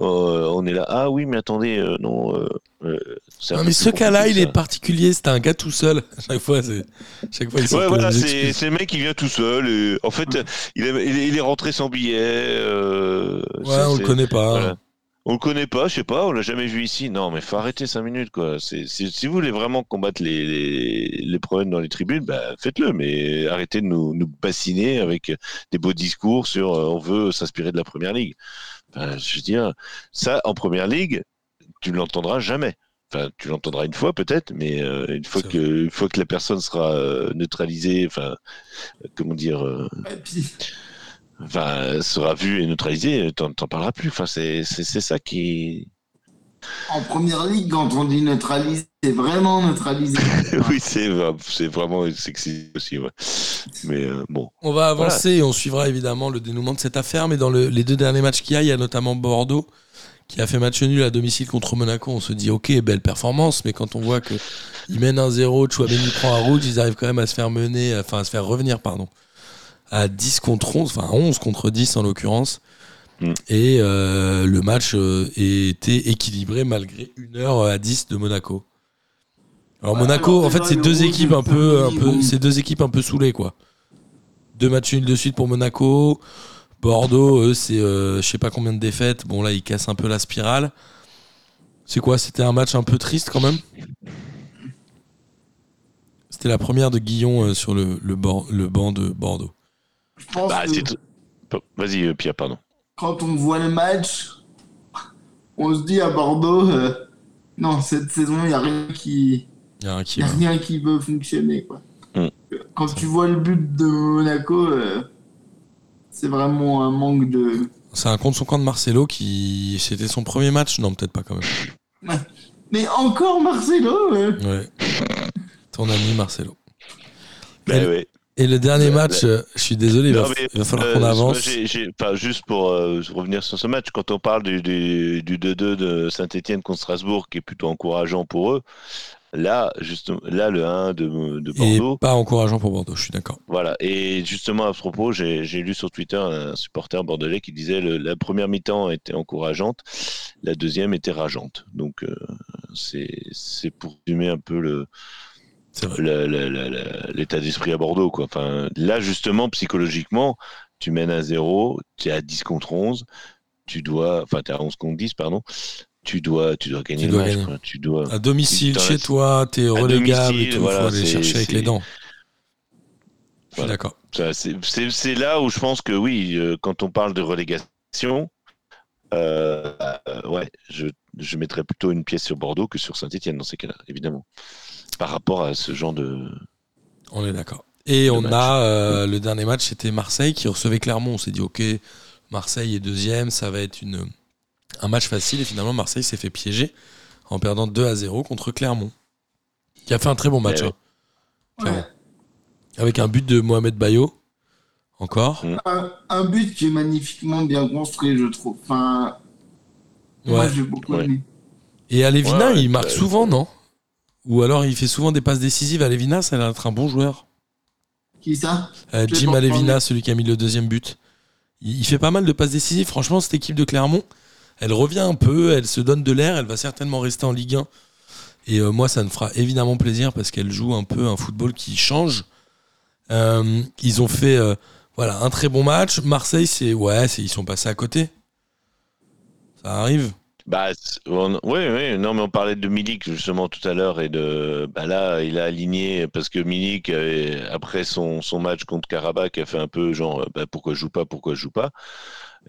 euh, on est là ah oui mais attendez euh, non. euh, euh, c'est Non, mais ce cas-là, il est particulier. C'était un gars tout seul. Chaque fois, c'est. Chaque fois, il Ouais, voilà, c'est c'est le mec qui vient tout seul. Et en fait, il, est, il est- il est rentré sans billet. euh, Ouais, c'est- on le c'est- connaît pas. voilà. On le connaît pas, je sais pas, on l'a jamais vu ici. Non, mais faut arrêter cinq minutes, quoi. C'est- c'est- si vous voulez vraiment combattre les, les, les problèmes dans les tribunes, bah, faites-le, mais arrêtez de nous, nous bassiner avec des beaux discours sur euh, on veut s'inspirer de la première ligue. Je veux dire, ça, en première ligue, tu ne l'entendras jamais. Enfin, tu l'entendras une fois peut-être, mais euh, une fois C'est que une fois que la personne sera euh, neutralisée, enfin, comment dire, euh, enfin, sera vue et neutralisée, t'en t'en parleras plus. Enfin, c'est c'est c'est ça qui. en première ligue, quand on dit neutraliser, c'est vraiment neutraliser. oui, c'est vra- c'est vraiment sexy aussi, ouais. Mais euh, bon, On va avancer et on suivra évidemment le dénouement de cette affaire. Mais dans le- les deux derniers matchs qu'il y a, il y a notamment Bordeaux qui a fait match nul à domicile contre Monaco. On se dit, ok, belle performance, mais quand on voit que ils mènent 1-0, Chouameni prend un rouge, ils arrivent quand même à se faire mener, enfin à se faire revenir, pardon, à 10 contre 11, enfin 11 contre 10 en l'occurrence. Mm. Et euh, le match euh, était équilibré malgré une heure à 10 de Monaco. Alors Ouais, Monaco, alors en fait, c'est deux équipes un peu, un peu, c'est deux équipes un peu saoulées quoi. Deux matchs nuls de suite pour Monaco. Bordeaux, eux, c'est euh, je sais pas combien de défaites. Bon là, ils cassent un peu la spirale. C'est quoi? C'était un match un peu triste quand même? C'était la première de Guillon euh, sur le, le, bor- le banc de Bordeaux. Je pense bah, que Vas-y, euh, Pierre, pardon. quand on voit le match, on se dit à Bordeaux, euh, non, cette saison, il n'y a rien qui. Il y a qui Y a rien qui veut fonctionner quoi. Mm. Quand tu vois le but de Monaco, euh, c'est vraiment un manque de. C'est un contre son camp de Marcelo qui. C'était son premier match Non, peut-être pas quand même. Mais encore Marcelo euh, Ouais. Ton ami Marcelo. Et- ouais. Et le dernier Ouais, match, euh, je suis désolé, il va, Non, mais, il va falloir Euh, qu'on avance. enfin, juste pour euh, revenir sur ce match, quand on parle du, du, du 2-2 de Saint-Etienne contre Strasbourg, qui est plutôt encourageant pour eux, là, justement, là le 1 de, de Et Bordeaux, pas encourageant pour Bordeaux, je suis d'accord. voilà. Et justement, à ce propos, j'ai lu sur Twitter un supporter bordelais qui disait le, la première mi-temps était encourageante, la deuxième était rageante. Donc, euh, c'est pour résumer un peu le, L'état d'esprit à Bordeaux. Quoi. Enfin, là, justement, psychologiquement, tu mènes à 0, tu es à 10 contre 11, tu dois, enfin, tu es à 11 contre 10, pardon, tu dois, tu dois gagner Tu le match. gagner. quoi. Tu dois. À domicile, chez toi, relégable et domicile, tout, il voilà, faut aller chercher avec les dents. Je suis Voilà. d'accord. C'est là où je pense que oui, euh, quand on parle de relégation, euh, euh, ouais, je, je mettrais plutôt une pièce sur Bordeaux que sur Saint-Etienne dans ces cas-là, évidemment. Par rapport à ce genre de. On est d'accord. Et on match. a euh, le dernier match, c'était Marseille qui recevait Clermont. On s'est dit, ok, Marseille est deuxième, ça va être une, un match facile. Et finalement, Marseille s'est fait piéger en perdant 2 à 0 contre Clermont, qui a fait un très bon match. Eh hein. ouais. Clairement. Avec un but de Mohamed Bayo, encore. un, un but qui est magnifiquement bien construit, je trouve. Enfin, moi Ouais. j'ai beaucoup Ouais. aimé. Et Alevina, il marque souvent, non? Ou alors il fait souvent des passes décisives. Alevina, ça a l'air d'être un bon joueur. Qui ça? Euh, Jim Alevina, celui qui a mis le deuxième but. il, il fait pas mal de passes décisives. Franchement, cette équipe de Clermont, elle revient un peu, elle se donne de l'air, elle va certainement rester en Ligue 1. Et euh, moi, ça me fera évidemment plaisir parce qu'elle joue un peu un football qui change. Euh, ils ont fait euh, voilà, un très bon match. Marseille, c'est ouais, ils sont passés à côté. Ça arrive. Bah, on- oui, oui, non, mais on parlait de Milik justement tout à l'heure et de, bah là, il a aligné parce que Milik, euh, après son, son match contre Karabakh, a fait un peu genre, euh, bah, pourquoi je joue pas, pourquoi je joue pas.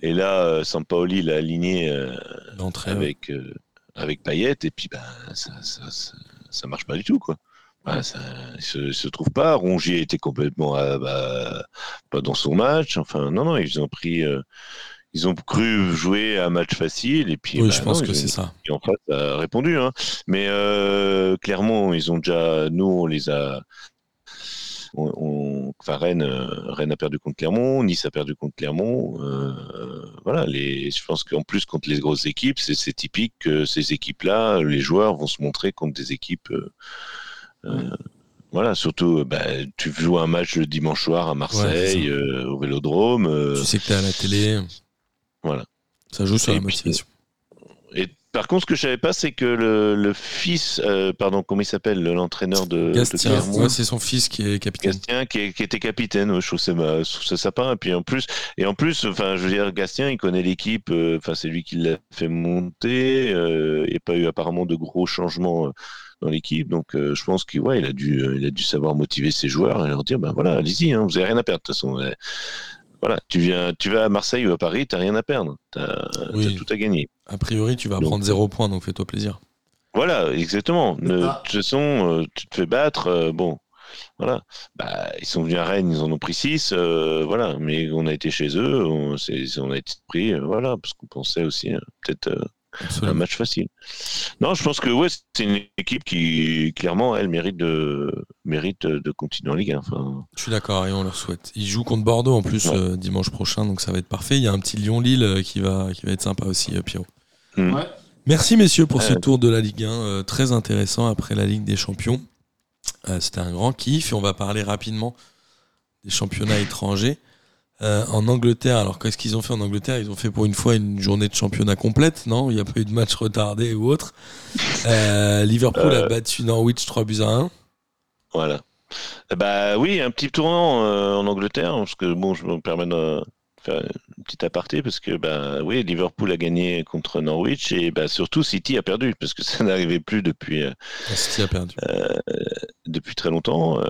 Et là, euh, Sampaoli l'a aligné euh, avec euh, avec Payet et puis bah ça, ça, ça, ça marche pas du tout quoi. Bah, ça, il se, il se trouve pas. Rongier était complètement bah, pas dans son match. Enfin non non ils ont pris euh, ils ont cru jouer un match facile et puis Oui, bah, je pense non, que c'est ça. et en fait, ça a répondu. Hein. Mais euh, clairement, ils ont déjà. Nous, on les a. On, on- enfin, Rennes, euh, Rennes a perdu contre Clermont, Nice a perdu contre Clermont. euh, voilà, les, je pense qu'en plus, contre les grosses équipes, c'est typique que ces équipes-là, les joueurs vont se montrer contre des équipes. euh, voilà, surtout, bah, tu joues un match le dimanche soir à Marseille, euh, au Vélodrome. euh, Tu sais que t'es à la télé. Voilà. Ça joue sur Et la puis, motivation. Et par contre, ce que je savais pas, c'est que le, le fils, euh, pardon, comment il s'appelle, le- l'entraîneur de, Gastien, ouais, c'est son fils qui est capitaine. Gastien, qui, est- qui était capitaine. ouais, Je trouve ça, ma- sympa. Et puis en plus, et en plus, enfin, je veux dire, Gastien, il connaît l'équipe. euh, Enfin, c'est lui qui l'a fait monter. euh, il n'y a pas eu apparemment de gros changements euh, dans l'équipe. Donc, euh, je pense qu'il ouais, il a dû, euh, il a dû savoir motiver ses joueurs et leur dire, ben voilà, allez-y, hein, vous n'avez rien à perdre. De toute façon. Voilà, tu viens, tu vas à Marseille ou à Paris, t'as rien à perdre. T'as Oui. as tout à gagner. A priori, tu vas Donc- prendre zéro point, donc fais-toi plaisir. Voilà, exactement. Ne- ça. De toute façon, euh, tu te fais battre, euh, bon, voilà. Bah, ils sont venus à Rennes, ils en ont pris 6, voilà. Mais on a été chez eux, on, a été pris, euh, voilà, parce qu'on pensait aussi euh, peut-être euh, un Absolument. match facile. Non, je pense que ouais, c'est une équipe qui, clairement, elle mérite de, mérite de continuer en Ligue 1. Enfin, Je suis d'accord et on leur souhaite. Ils jouent contre Bordeaux en plus Ouais. euh, dimanche prochain, donc ça va être parfait. Il y a un petit Lyon-Lille euh, qui va, qui va être sympa aussi, euh, Pierrot. Ouais. Merci messieurs pour ce tour de la Ligue 1, euh, très intéressant après la Ligue des Champions. Euh, C'était un grand kiff et on va parler rapidement des championnats étrangers. Euh, en Angleterre, alors qu'est-ce qu'ils ont fait en Angleterre? Ils ont fait pour une fois une journée de championnat complète, non? Il n'y a pas eu de match retardé ou autre. Euh, Liverpool a Euh. battu Norwich 3 buts à 1. voilà. Bah oui, un petit tournant en Angleterre, parce que bon, je me permets de faire une petite aparté, parce que bah oui, Liverpool a gagné contre Norwich et bah surtout City a perdu, parce que ça n'arrivait plus depuis euh, City a perdu. depuis très longtemps. euh,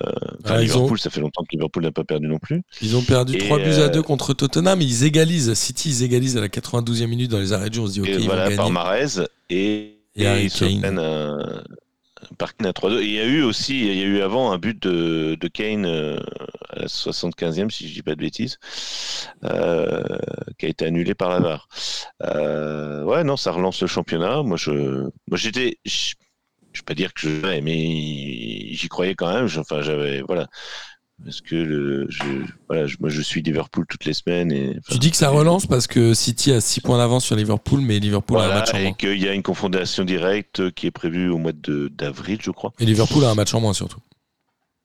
Ah, Liverpool, ont- ça fait longtemps que Liverpool n'a pas perdu non plus. Ils ont perdu Et, 3 buts à euh, 2 contre Tottenham. Ils égalisent. City, ils égalisent à la 92e minute dans les arrêts de jeu. On se dit, ok, et ils voilà, vont par. Marez et, ils se Kane. prennent un, par Kane à 3-2. Et il y a eu aussi, il y a eu avant un but de, de Kane euh, à la 75e, si je dis pas de bêtises, euh, qui a été annulé par la VAR. Euh, ouais, non, ça relance le championnat. Moi, je, moi, j'étais, je, je vais pas dire que je mais j'y croyais quand même. Enfin, j'avais, voilà. Parce que le, je, voilà, je- moi je suis Liverpool toutes les semaines. Et, Tu dis que ça relance parce que City a 6 points d'avance sur Liverpool, mais Liverpool a un match en et moins. qu'il y a une confrontation directe qui est prévue au mois d'avril, je crois. Et Liverpool a un match en moins surtout.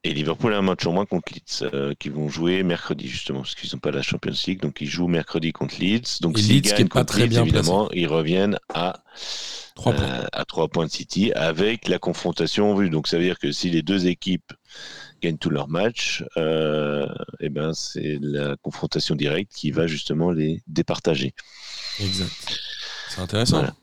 Et Liverpool a un match en moins contre Leeds, euh, qui vont jouer mercredi justement, parce qu'ils n'ont pas la Champions League, donc ils jouent mercredi contre Leeds. Donc Et s'ils Leeds qui est gagnent pas très Leeds, bien évidemment, ils reviennent à 3 points. euh, à 3 points de City avec la confrontation en vue. Donc ça veut dire que si les deux équipes gagnent tous leurs matchs, euh, eh ben c'est la confrontation directe qui va justement les départager. Exact. C'est intéressant. Voilà.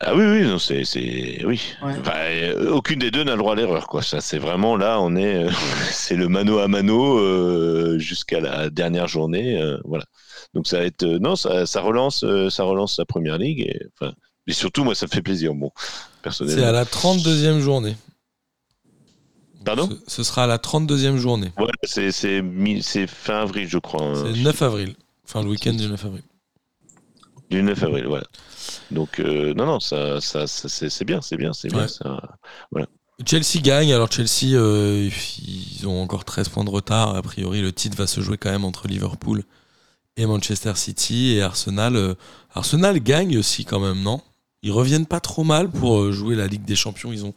Ah oui, oui, non, c'est, c'est, oui. Ouais. Enfin, euh, aucune des deux n'a le droit à l'erreur, quoi. Ça, c'est vraiment là, on est, euh, c'est le mano à mano euh, jusqu'à la dernière journée, euh, voilà. Donc ça va être, euh, non, ça, ça relance, euh, ça relance la première ligue, et, enfin, et surtout, moi, ça me fait plaisir, bon, personnellement. C'est à la 32e journée. Pardon ce, ce sera à la 32e journée. Ouais, c'est, c'est, mi- c'est fin avril, je crois. hein. C'est le 9 avril. Enfin, le week-end du 9 avril. Du 9 avril, voilà. Donc, euh, non, non, ça, ça, ça- c'est, c'est bien, c'est bien, c'est bien. Ça... Chelsea gagne. Alors, Chelsea, euh, ils ont encore 13 points de retard. A priori, le titre va se jouer quand même entre Liverpool et Manchester City. Et Arsenal, euh, Arsenal gagne aussi quand même, non? Ils reviennent pas trop mal pour jouer la Ligue des Champions. Ils ont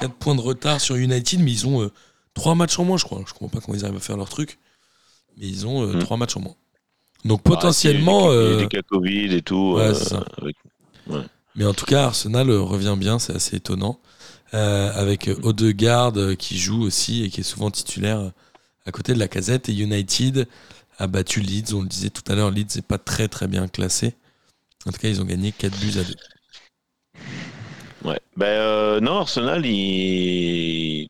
4 points de retard sur United, mais ils ont 3 matchs en moins, je crois. Je comprends pas comment ils arrivent à faire leur truc. Mais ils ont Mm. 3 matchs en moins. Donc potentiellement. Ah, il y a des- il euh, des cas Covid et tout. ouais, euh, c'est ça. avec- Mais en tout cas, Arsenal euh, revient bien, c'est assez étonnant. Euh, avec euh, Odegaard euh, qui joue aussi et qui est souvent titulaire euh, à côté de la casette. Et United a battu Leeds, on le disait tout à l'heure, Leeds n'est pas très très bien classé. En tout cas, ils ont gagné 4 buts à 2. Ouais. Ben euh, non, Arsenal, il,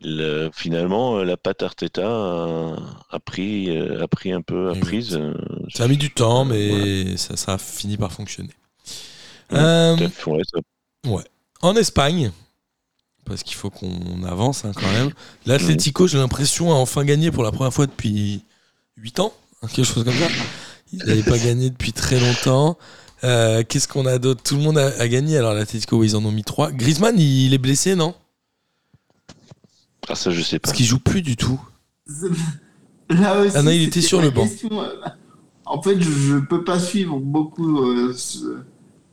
finalement, euh, la patte Arteta a, a pris, euh, a pris un peu, a Exact. prise. Ça a mis du temps, mais ça, ça a fini par fonctionner. Euh, ouais, ça- en Espagne, parce qu'il faut qu'on avance hein, quand même, l'Atlético, j'ai l'impression, a enfin gagné pour la première fois depuis 8 ans, hein, quelque chose comme ça. Ils n'avaient pas gagné depuis très longtemps. Euh, Qu'est-ce qu'on a d'autre Tout le monde a, a gagné. Alors l'Atlético, ils en ont mis 3. Griezmann, il, il est blessé, non? Ah, ça, je sais pas. Parce qu'il joue plus du tout. Là aussi, Ah non, il était sur le banc. question, euh, En fait, je, je peux pas suivre beaucoup euh, ce-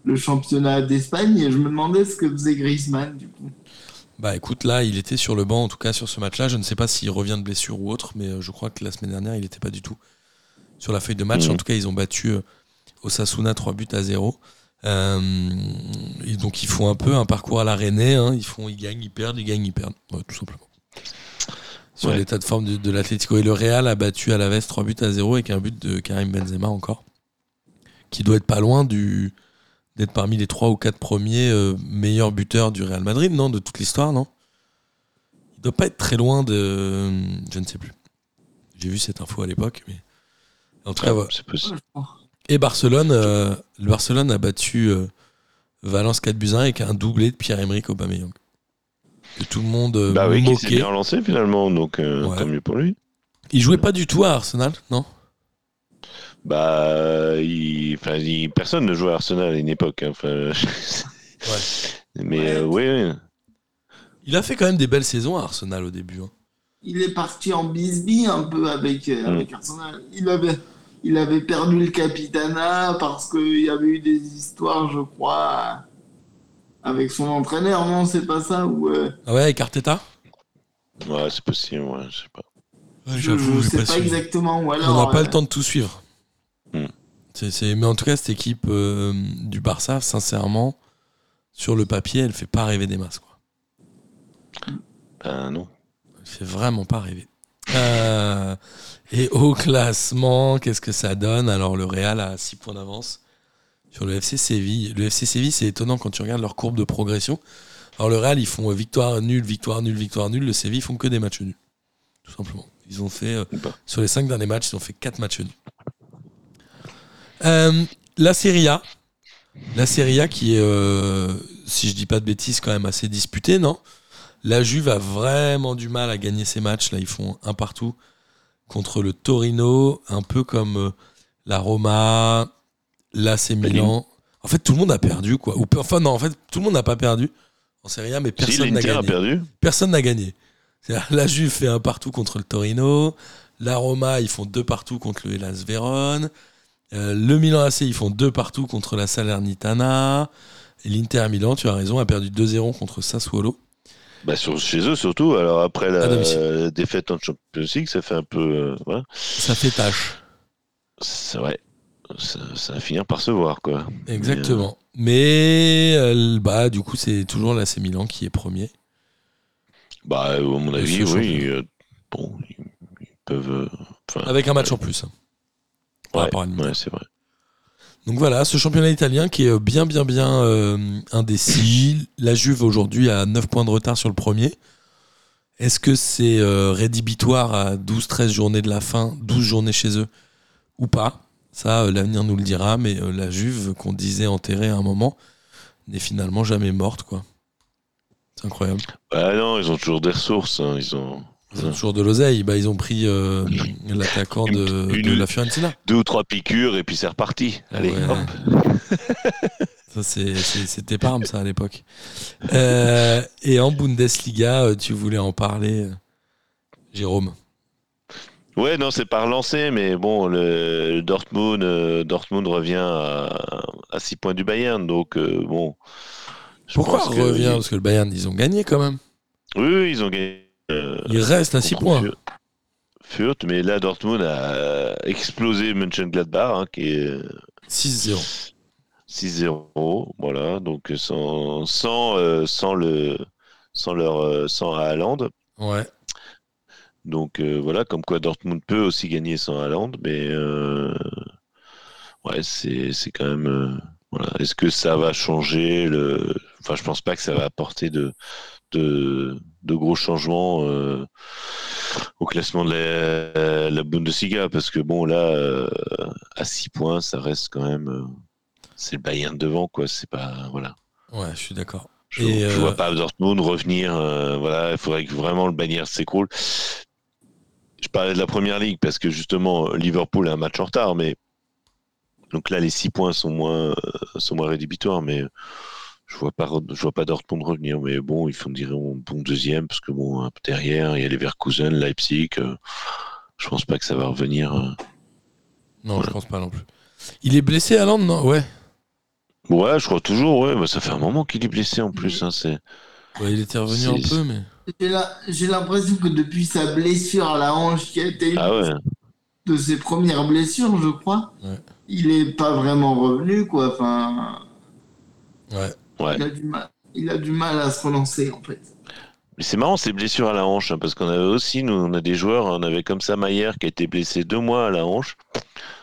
le championnat d'Espagne et je me demandais ce que faisait Griezmann du coup. Bah écoute, là, il était sur le banc, en tout cas sur ce match-là. Je ne sais pas s'il revient de blessure ou autre, mais je crois que la semaine dernière, il n'était pas du tout sur la feuille de match. Mhm. En tout cas, ils ont battu euh, Osasuna 3 buts à 0. Euh, et donc ils font un peu un parcours à la Rennais. hein. Ils, font, ils gagnent, ils perdent, ils gagnent, ils perdent. Ouais, tout simplement. Sur Ouais. l'état de forme de, de l'Atlético. Et le Real a battu à la veste 3 buts à 0 avec un but de Karim Benzema encore. Qui doit être pas loin du d'être parmi les 3 ou 4 premiers euh, meilleurs buteurs du Real Madrid, non De toute l'histoire, non? Il doit pas être très loin de. Je ne sais plus. J'ai vu cette info à l'époque, mais. En tout cas, Ah, voilà. c'est possible. Et Barcelone, euh, le Barcelone a battu euh, Valence 4 buts à 1 avec un doublé de Pierre-Emerick Aubameyang. Que tout le monde euh, Bah oui, qui s'est moquait. bien lancé finalement, donc euh, Ouais. tant mieux pour lui. Il jouait pas du tout à Arsenal, non? Bah, il, enfin, il- personne ne jouait à Arsenal à une époque. hein, enfin, Mais Ouais. euh, oui. Il a fait quand même des belles saisons à Arsenal au début. hein. Il est parti en bisbille un peu avec, euh, Mm. avec Arsenal. Il avait, il avait perdu le capitana parce qu'il y avait eu des histoires, je crois, avec son entraîneur. Non, c'est pas ça ou euh, Ah ouais, avec Arteta? Ouais, c'est possible, ouais, je sais pas. Ouais, Je, je sais pas, exactement. Ou On n'a pas euh, le temps de tout suivre. Hmm. C'est- c'est- Mais en tout cas, cette équipe euh, du Barça, sincèrement, sur le papier, elle fait pas rêver des masses. Quoi. Ben non. Elle fait vraiment pas rêver. Euh, et au classement, qu'est-ce que ça donne Alors, le Real a 6 points d'avance sur le FC Séville. Le FC Séville, c'est étonnant quand tu regardes leur courbe de progression. Alors, le Real, ils font euh, victoire nulle, victoire nulle, victoire nulle. Le Séville, ils font que des matchs nuls. Tout simplement. Ils ont fait, euh, sur les 5 derniers matchs, ils ont fait 4 matchs nuls. Euh, la Serie A. La Serie A qui est, si je dis pas de bêtises, quand même assez disputée, non? La Juve a vraiment du mal à gagner ses matchs. Là, ils font un partout contre le Torino, un peu comme euh, la Roma, l'AC Milan. En fait, tout le monde a perdu, quoi. Enfin, non, en fait, tout le monde n'a pas perdu en Serie A, mais Si personne n'a gagné perdu, personne n'a gagné. La Juve fait un partout contre le Torino. La Roma, ils font deux partout contre le Hellas Vérone. Euh, le Milan AC, ils font deux partout contre la Salernitana. Et l'Inter Milan, tu as raison, a perdu 2-0 contre Sassuolo. Bah, sur, chez eux surtout. Alors après la, la défaite en Champions League, ça fait un peu. euh, voilà. Ça fait tâche. C'est vrai. Ça, ça va finir par se voir, quoi. Exactement. Mais euh, bah, du coup, c'est toujours l'AC Milan qui est premier. Bah, à mon avis, oui. euh, bon, ils, peuvent. Avec un match en plus. hein, ouais, c'est vrai. Donc voilà, ce championnat italien qui est bien, bien, bien euh, indécis. La Juve aujourd'hui a 9 points de retard sur le premier. Est-ce que c'est euh, rédhibitoire à 12-13 journées de la fin, 12 journées chez eux ou pas? Ça, euh, l'avenir nous le dira, mais euh, la Juve, qu'on disait enterrée à un moment, n'est finalement jamais morte. quoi. C'est incroyable. Bah non, ils ont toujours des ressources. hein, Ils ont Ils ont toujours de l'oseille. Bah, ils ont pris euh, l'attaquant de, la Fiorentina. deux ou trois piqûres et puis c'est reparti. Allez, Ouais. hop. Ça, c'est- c'est- c'était Parme, ça, à l'époque. Euh, et en Bundesliga, euh, tu voulais en parler, Jérôme? Ouais, non, c'est pas relancé, mais bon, le, Dortmund, euh, Dortmund revient à, à 6 points du Bayern, donc euh, bon. je Pourquoi que- revient? Parce que le Bayern, ils ont gagné quand même. Oui, oui, ils ont gagné. Euh, Ils restent à 6 contre points. Fürth, mais là Dortmund a explosé Mönchengladbach, hein, qui est 6-0. 6-0, voilà, donc sans, sans, euh, sans, le, sans, leur, euh, sans Haaland. Ouais. Donc euh, voilà, comme quoi Dortmund peut aussi gagner sans Haaland, mais euh, ouais, c'est c'est quand même. euh, voilà. Est-ce que ça va changer le... Enfin, je pense pas que ça va apporter de, de, de gros changements euh, au classement de la, la Bundesliga, parce que bon, là, euh, à 6 points, ça reste quand même. euh, c'est le Bayern devant, quoi. C'est pas. Voilà. Ouais, je suis d'accord. Je, vois pas Dortmund revenir. voilà, il faudrait que vraiment le Bayern s'écroule. Je parlais de la première ligue parce que justement Liverpool a un match en retard, mais donc là les six points sont moins sont moins rédhibitoires, mais je vois pas je vois pas Dortmund revenir. Mais bon, ils font dire un bon deuxième parce que bon derrière il y a les Leverkusen, Leipzig. euh, je pense pas que ça va revenir. euh. Non, je pense pas non plus. Il est blessé, Haaland, non? Ouais. Ouais, je crois toujours. Ouais, bah, ça fait un moment qu'il est blessé en plus. hein, c'est Ouais, il était revenu un peu, mais. J'ai l'impression que depuis sa blessure à la hanche qui a été une ah ouais. de ses premières blessures, je crois, Ouais. il est pas vraiment revenu, quoi. Enfin, Ouais. Ouais. il a du mal, il a du mal à se relancer, en fait. Mais c'est marrant ces blessures à la hanche, hein, parce qu'on avait aussi, nous, on a des joueurs, on avait comme ça Maillère qui a été blessé deux mois à la hanche.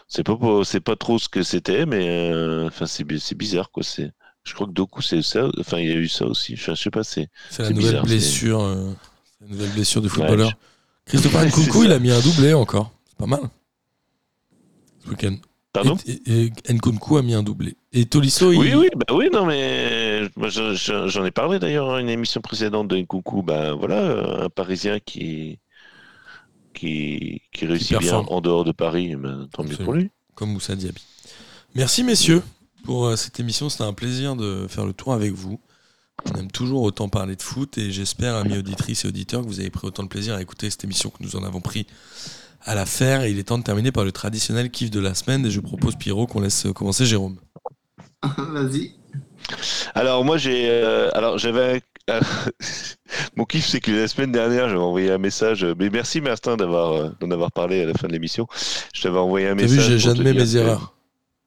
C'est pas, pas- c'est pas trop ce que c'était, mais euh, enfin c'est, bi- c'est bizarre quoi. C'est, je crois que Doku c'est ça, enfin il y a eu ça aussi. Enfin, je sais pas, c'est. C'est la nouvelle bizarre, blessure. euh, la nouvelle blessure du footballeur. Ouais, Nkunku, ça. il a mis un doublé encore. C'est pas mal. Ce week-end. Pardon Et, Nkunku a mis un doublé. Et Tolisso, il. Oui, oui, bah oui, non, mais moi, je- je- j'en ai parlé d'ailleurs à une émission précédente de Nkunku. Ben voilà, un Parisien qui qui, qui réussit bien en dehors de Paris, ben, tant mieux pour lui. comme Moussa Diaby. Merci messieurs pour euh, cette émission. C'était un plaisir de faire le tour avec vous. On aime toujours autant parler de foot et j'espère, amis auditrices et auditeurs, que vous avez pris autant de plaisir à écouter cette émission que nous en avons pris à la faire. Et il est temps de terminer par le traditionnel kiff de la semaine et je propose Pierrot qu'on laisse commencer Jérôme. Vas-y. Alors moi j'ai euh, alors j'avais un- mon kiff c'est que la semaine dernière j'avais envoyé un message mais merci Martin d'avoir euh, d'en avoir parlé à la fin de l'émission. Je t'avais envoyé un T'as vu, message. te j'admets mes que- erreurs.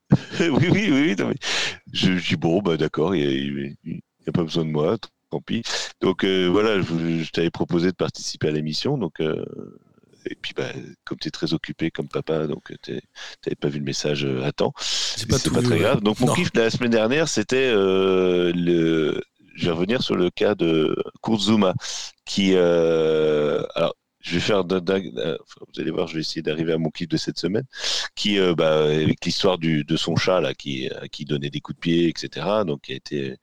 oui oui oui. non, mais je, je dis bon bah d'accord il n'y a, pas besoin de moi tant pis. Donc euh, voilà je, je t'avais proposé de participer à l'émission donc euh, et puis bah, comme tu es très occupé comme papa donc tu n'avais pas vu le message euh, à temps. Pas C'est tout pas vu, très grave. Donc mon Non. kiff de la semaine dernière, c'était euh, le. Je vais revenir sur le cas de Kurzuma, qui. euh, Alors, je vais faire. vous allez voir, je vais essayer d'arriver à mon kiff de cette semaine, qui, euh, bah, avec l'histoire du de son chat là, qui qui donnait des coups de pied, etc. Donc, qui a été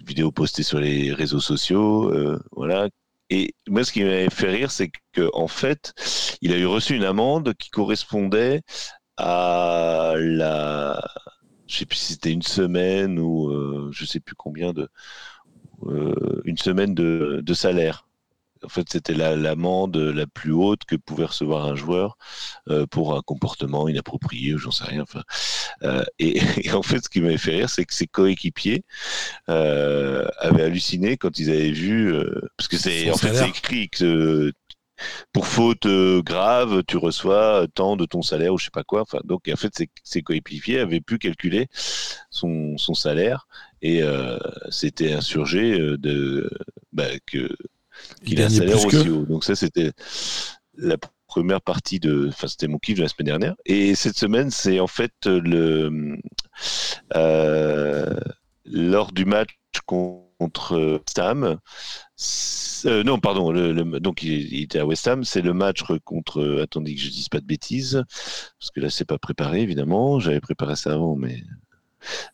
une vidéo postée sur les réseaux sociaux, euh, voilà. Et moi, ce qui m'avait fait rire, c'est que en fait, il a eu reçu une amende qui correspondait à la je sais plus si c'était une semaine ou euh, je sais plus combien de euh, une semaine de, de salaire. En fait, c'était la- l'amende la, plus haute que pouvait recevoir un joueur euh, pour un comportement inapproprié ou j'en sais rien. Enfin, euh, et, et en fait, ce qui m'avait fait rire, c'est que ses coéquipiers euh, avaient halluciné quand ils avaient vu, parce que c'est Son en fait salaire. c'est écrit que pour faute grave, tu reçois tant de ton salaire ou je sais pas quoi. Enfin, donc en fait, ses, ses coéquipiers avaient pu calculer son, son salaire et c'était insurgé de bah, que qu'il ait un salaire aussi que. haut. Donc ça, c'était la première partie de, enfin c'était mon kiff de la semaine dernière. Et cette semaine, c'est en fait le euh, lors du match contre West Ham. euh, non, pardon. Le, le- donc il, il était à West Ham. C'est le match contre. Attendez que je dise pas de bêtises, parce que là c'est pas préparé évidemment. J'avais préparé ça avant, mais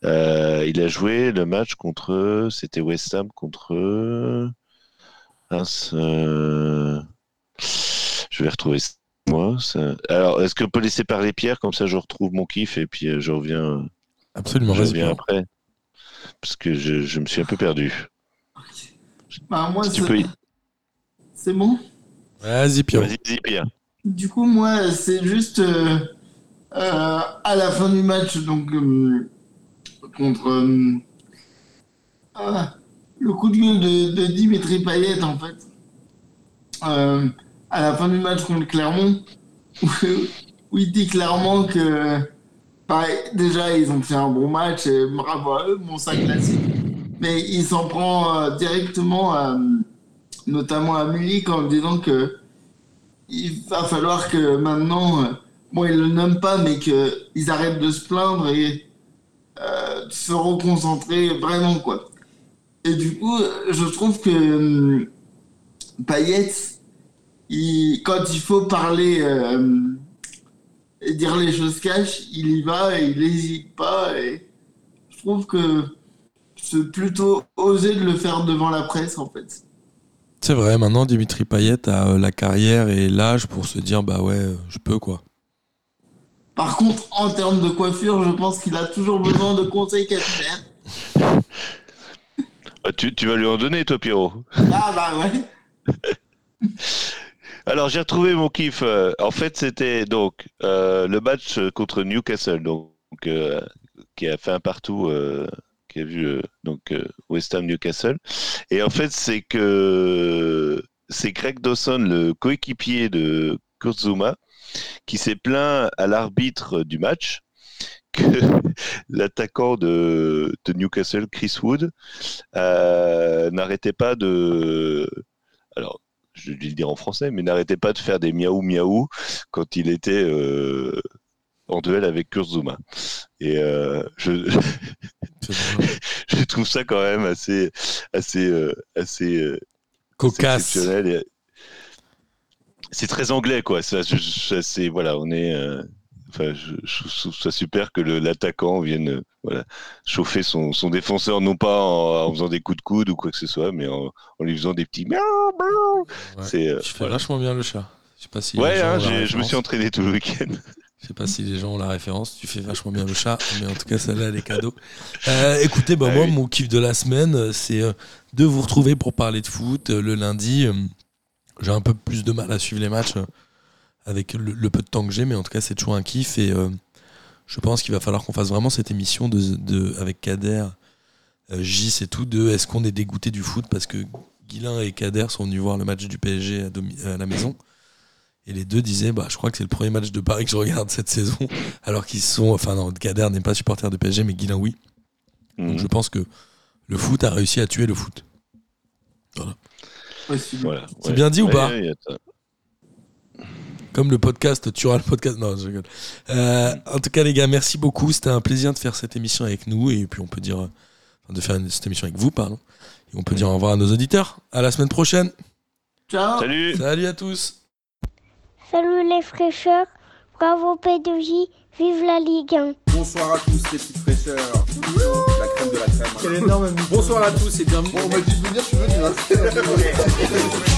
euh, il a joué le match contre. C'était West Ham contre. Mince, euh, Je vais retrouver ça, moi. ça. Alors, est-ce qu'on peut laisser parler Pierre? Comme ça je retrouve mon kiff et puis euh, je reviens, Absolument, je reviens après parce que je, je me suis un peu perdu. Bah, moi, Si tu c'est- peux c'est bon? Vas-y, Pierrot. Vas-y, vas-y, Pierre. Du coup, moi, c'est juste euh, euh, à la fin du match, donc euh, contre euh, ah, le coup de gueule de, de Dimitri Payet, en fait. Euh, à la fin du match contre Clermont, où, il dit clairement que déjà ils ont fait un bon match et bravo à eux, bon ça classique. Mais il s'en prend euh, directement, à, notamment à Milik, en disant que il va falloir que maintenant, euh, bon ils le nomment pas, mais qu'ils arrêtent de se plaindre et euh, se reconcentrer vraiment quoi. Et du coup, je trouve que hum, Payet, il, quand il faut parler euh, et dire les choses cash, il y va et il n'hésite pas. Et je trouve que c'est plutôt osé de le faire devant la presse en fait. C'est vrai, maintenant Dimitri Payet a euh, la carrière et l'âge pour se dire bah ouais, euh, je peux quoi. Par contre, en termes de coiffure, je pense qu'il a toujours besoin de conseils capillaires. Ah, tu, tu vas lui en donner, toi, Pierrot. Ah bah ouais. Alors, j'ai retrouvé mon kiff. Euh, En fait, c'était donc euh, le match contre Newcastle, donc euh, qui a fait un partout, euh, qui a vu euh, donc euh, West Ham Newcastle. Et en fait, c'est que c'est Greg Dawson, le coéquipier de Kurzuma, qui s'est plaint à l'arbitre du match que l'attaquant de, de Newcastle, Chris Wood, euh, n'arrêtait pas de. Alors, je vais le dire en français, mais n'arrêtait pas de faire des miaou miaou quand il était euh, en duel avec Kurzuma. Et euh, je, trouve ça quand même assez, assez, assez, Cocasse. C'est très anglais, quoi. Ça, c'est voilà, on est. Enfin, je, trouve ça super que l'attaquant vienne euh, voilà, chauffer son, son défenseur, non pas en, en faisant des coups de coude ou quoi que ce soit, mais en, en lui faisant des petits. Ouais. C'est, euh, Tu fais voilà. vachement bien le chat. Je sais pas si les Ouais, hein, je me suis entraîné tout le week-end. Je sais pas si les gens ont la référence. Tu fais vachement bien le chat, mais en tout cas, celle-là, elle est cadeau. Euh, écoutez, bah, Ah moi, oui. mon kiff de la semaine, c'est de vous retrouver pour parler de foot le lundi. J'ai un peu plus de mal à suivre les matchs avec le, le peu de temps que j'ai, mais en tout cas, c'est toujours un kiff. Et euh, je pense qu'il va falloir qu'on fasse vraiment cette émission de, de- avec Kader, euh, Gis et tout, de est-ce qu'on est dégoûté du foot parce que Guilin et Kader sont venus voir le match du PSG à, domi- à la maison. Et les deux disaient, bah, je crois que c'est le premier match de Paris que je regarde cette saison. Alors qu'ils sont, enfin non, Kader n'est pas supporter de PSG, mais Guilin oui. Donc Mhm. je pense que le foot a réussi à tuer le foot. Voilà, C'est bien dit ou pas. Comme le podcast, tu auras le podcast. Non, je rigole. Euh, en tout cas, les gars, merci beaucoup. C'était un plaisir de faire cette émission avec nous. Et puis on peut dire, enfin, de faire une- cette émission avec vous, pardon. Et on peut dire au revoir à nos auditeurs. À la semaine prochaine. Ciao. Salut Salut à tous. Salut les fraîcheurs, bravo P2J, vive la Ligue 1. Bonsoir à tous les petites fraîcheurs. La crème de la crème. Quel énorme Bonsoir à tous et bienvenue. Bon, on m'a dit de venir, je suis venu. Hein.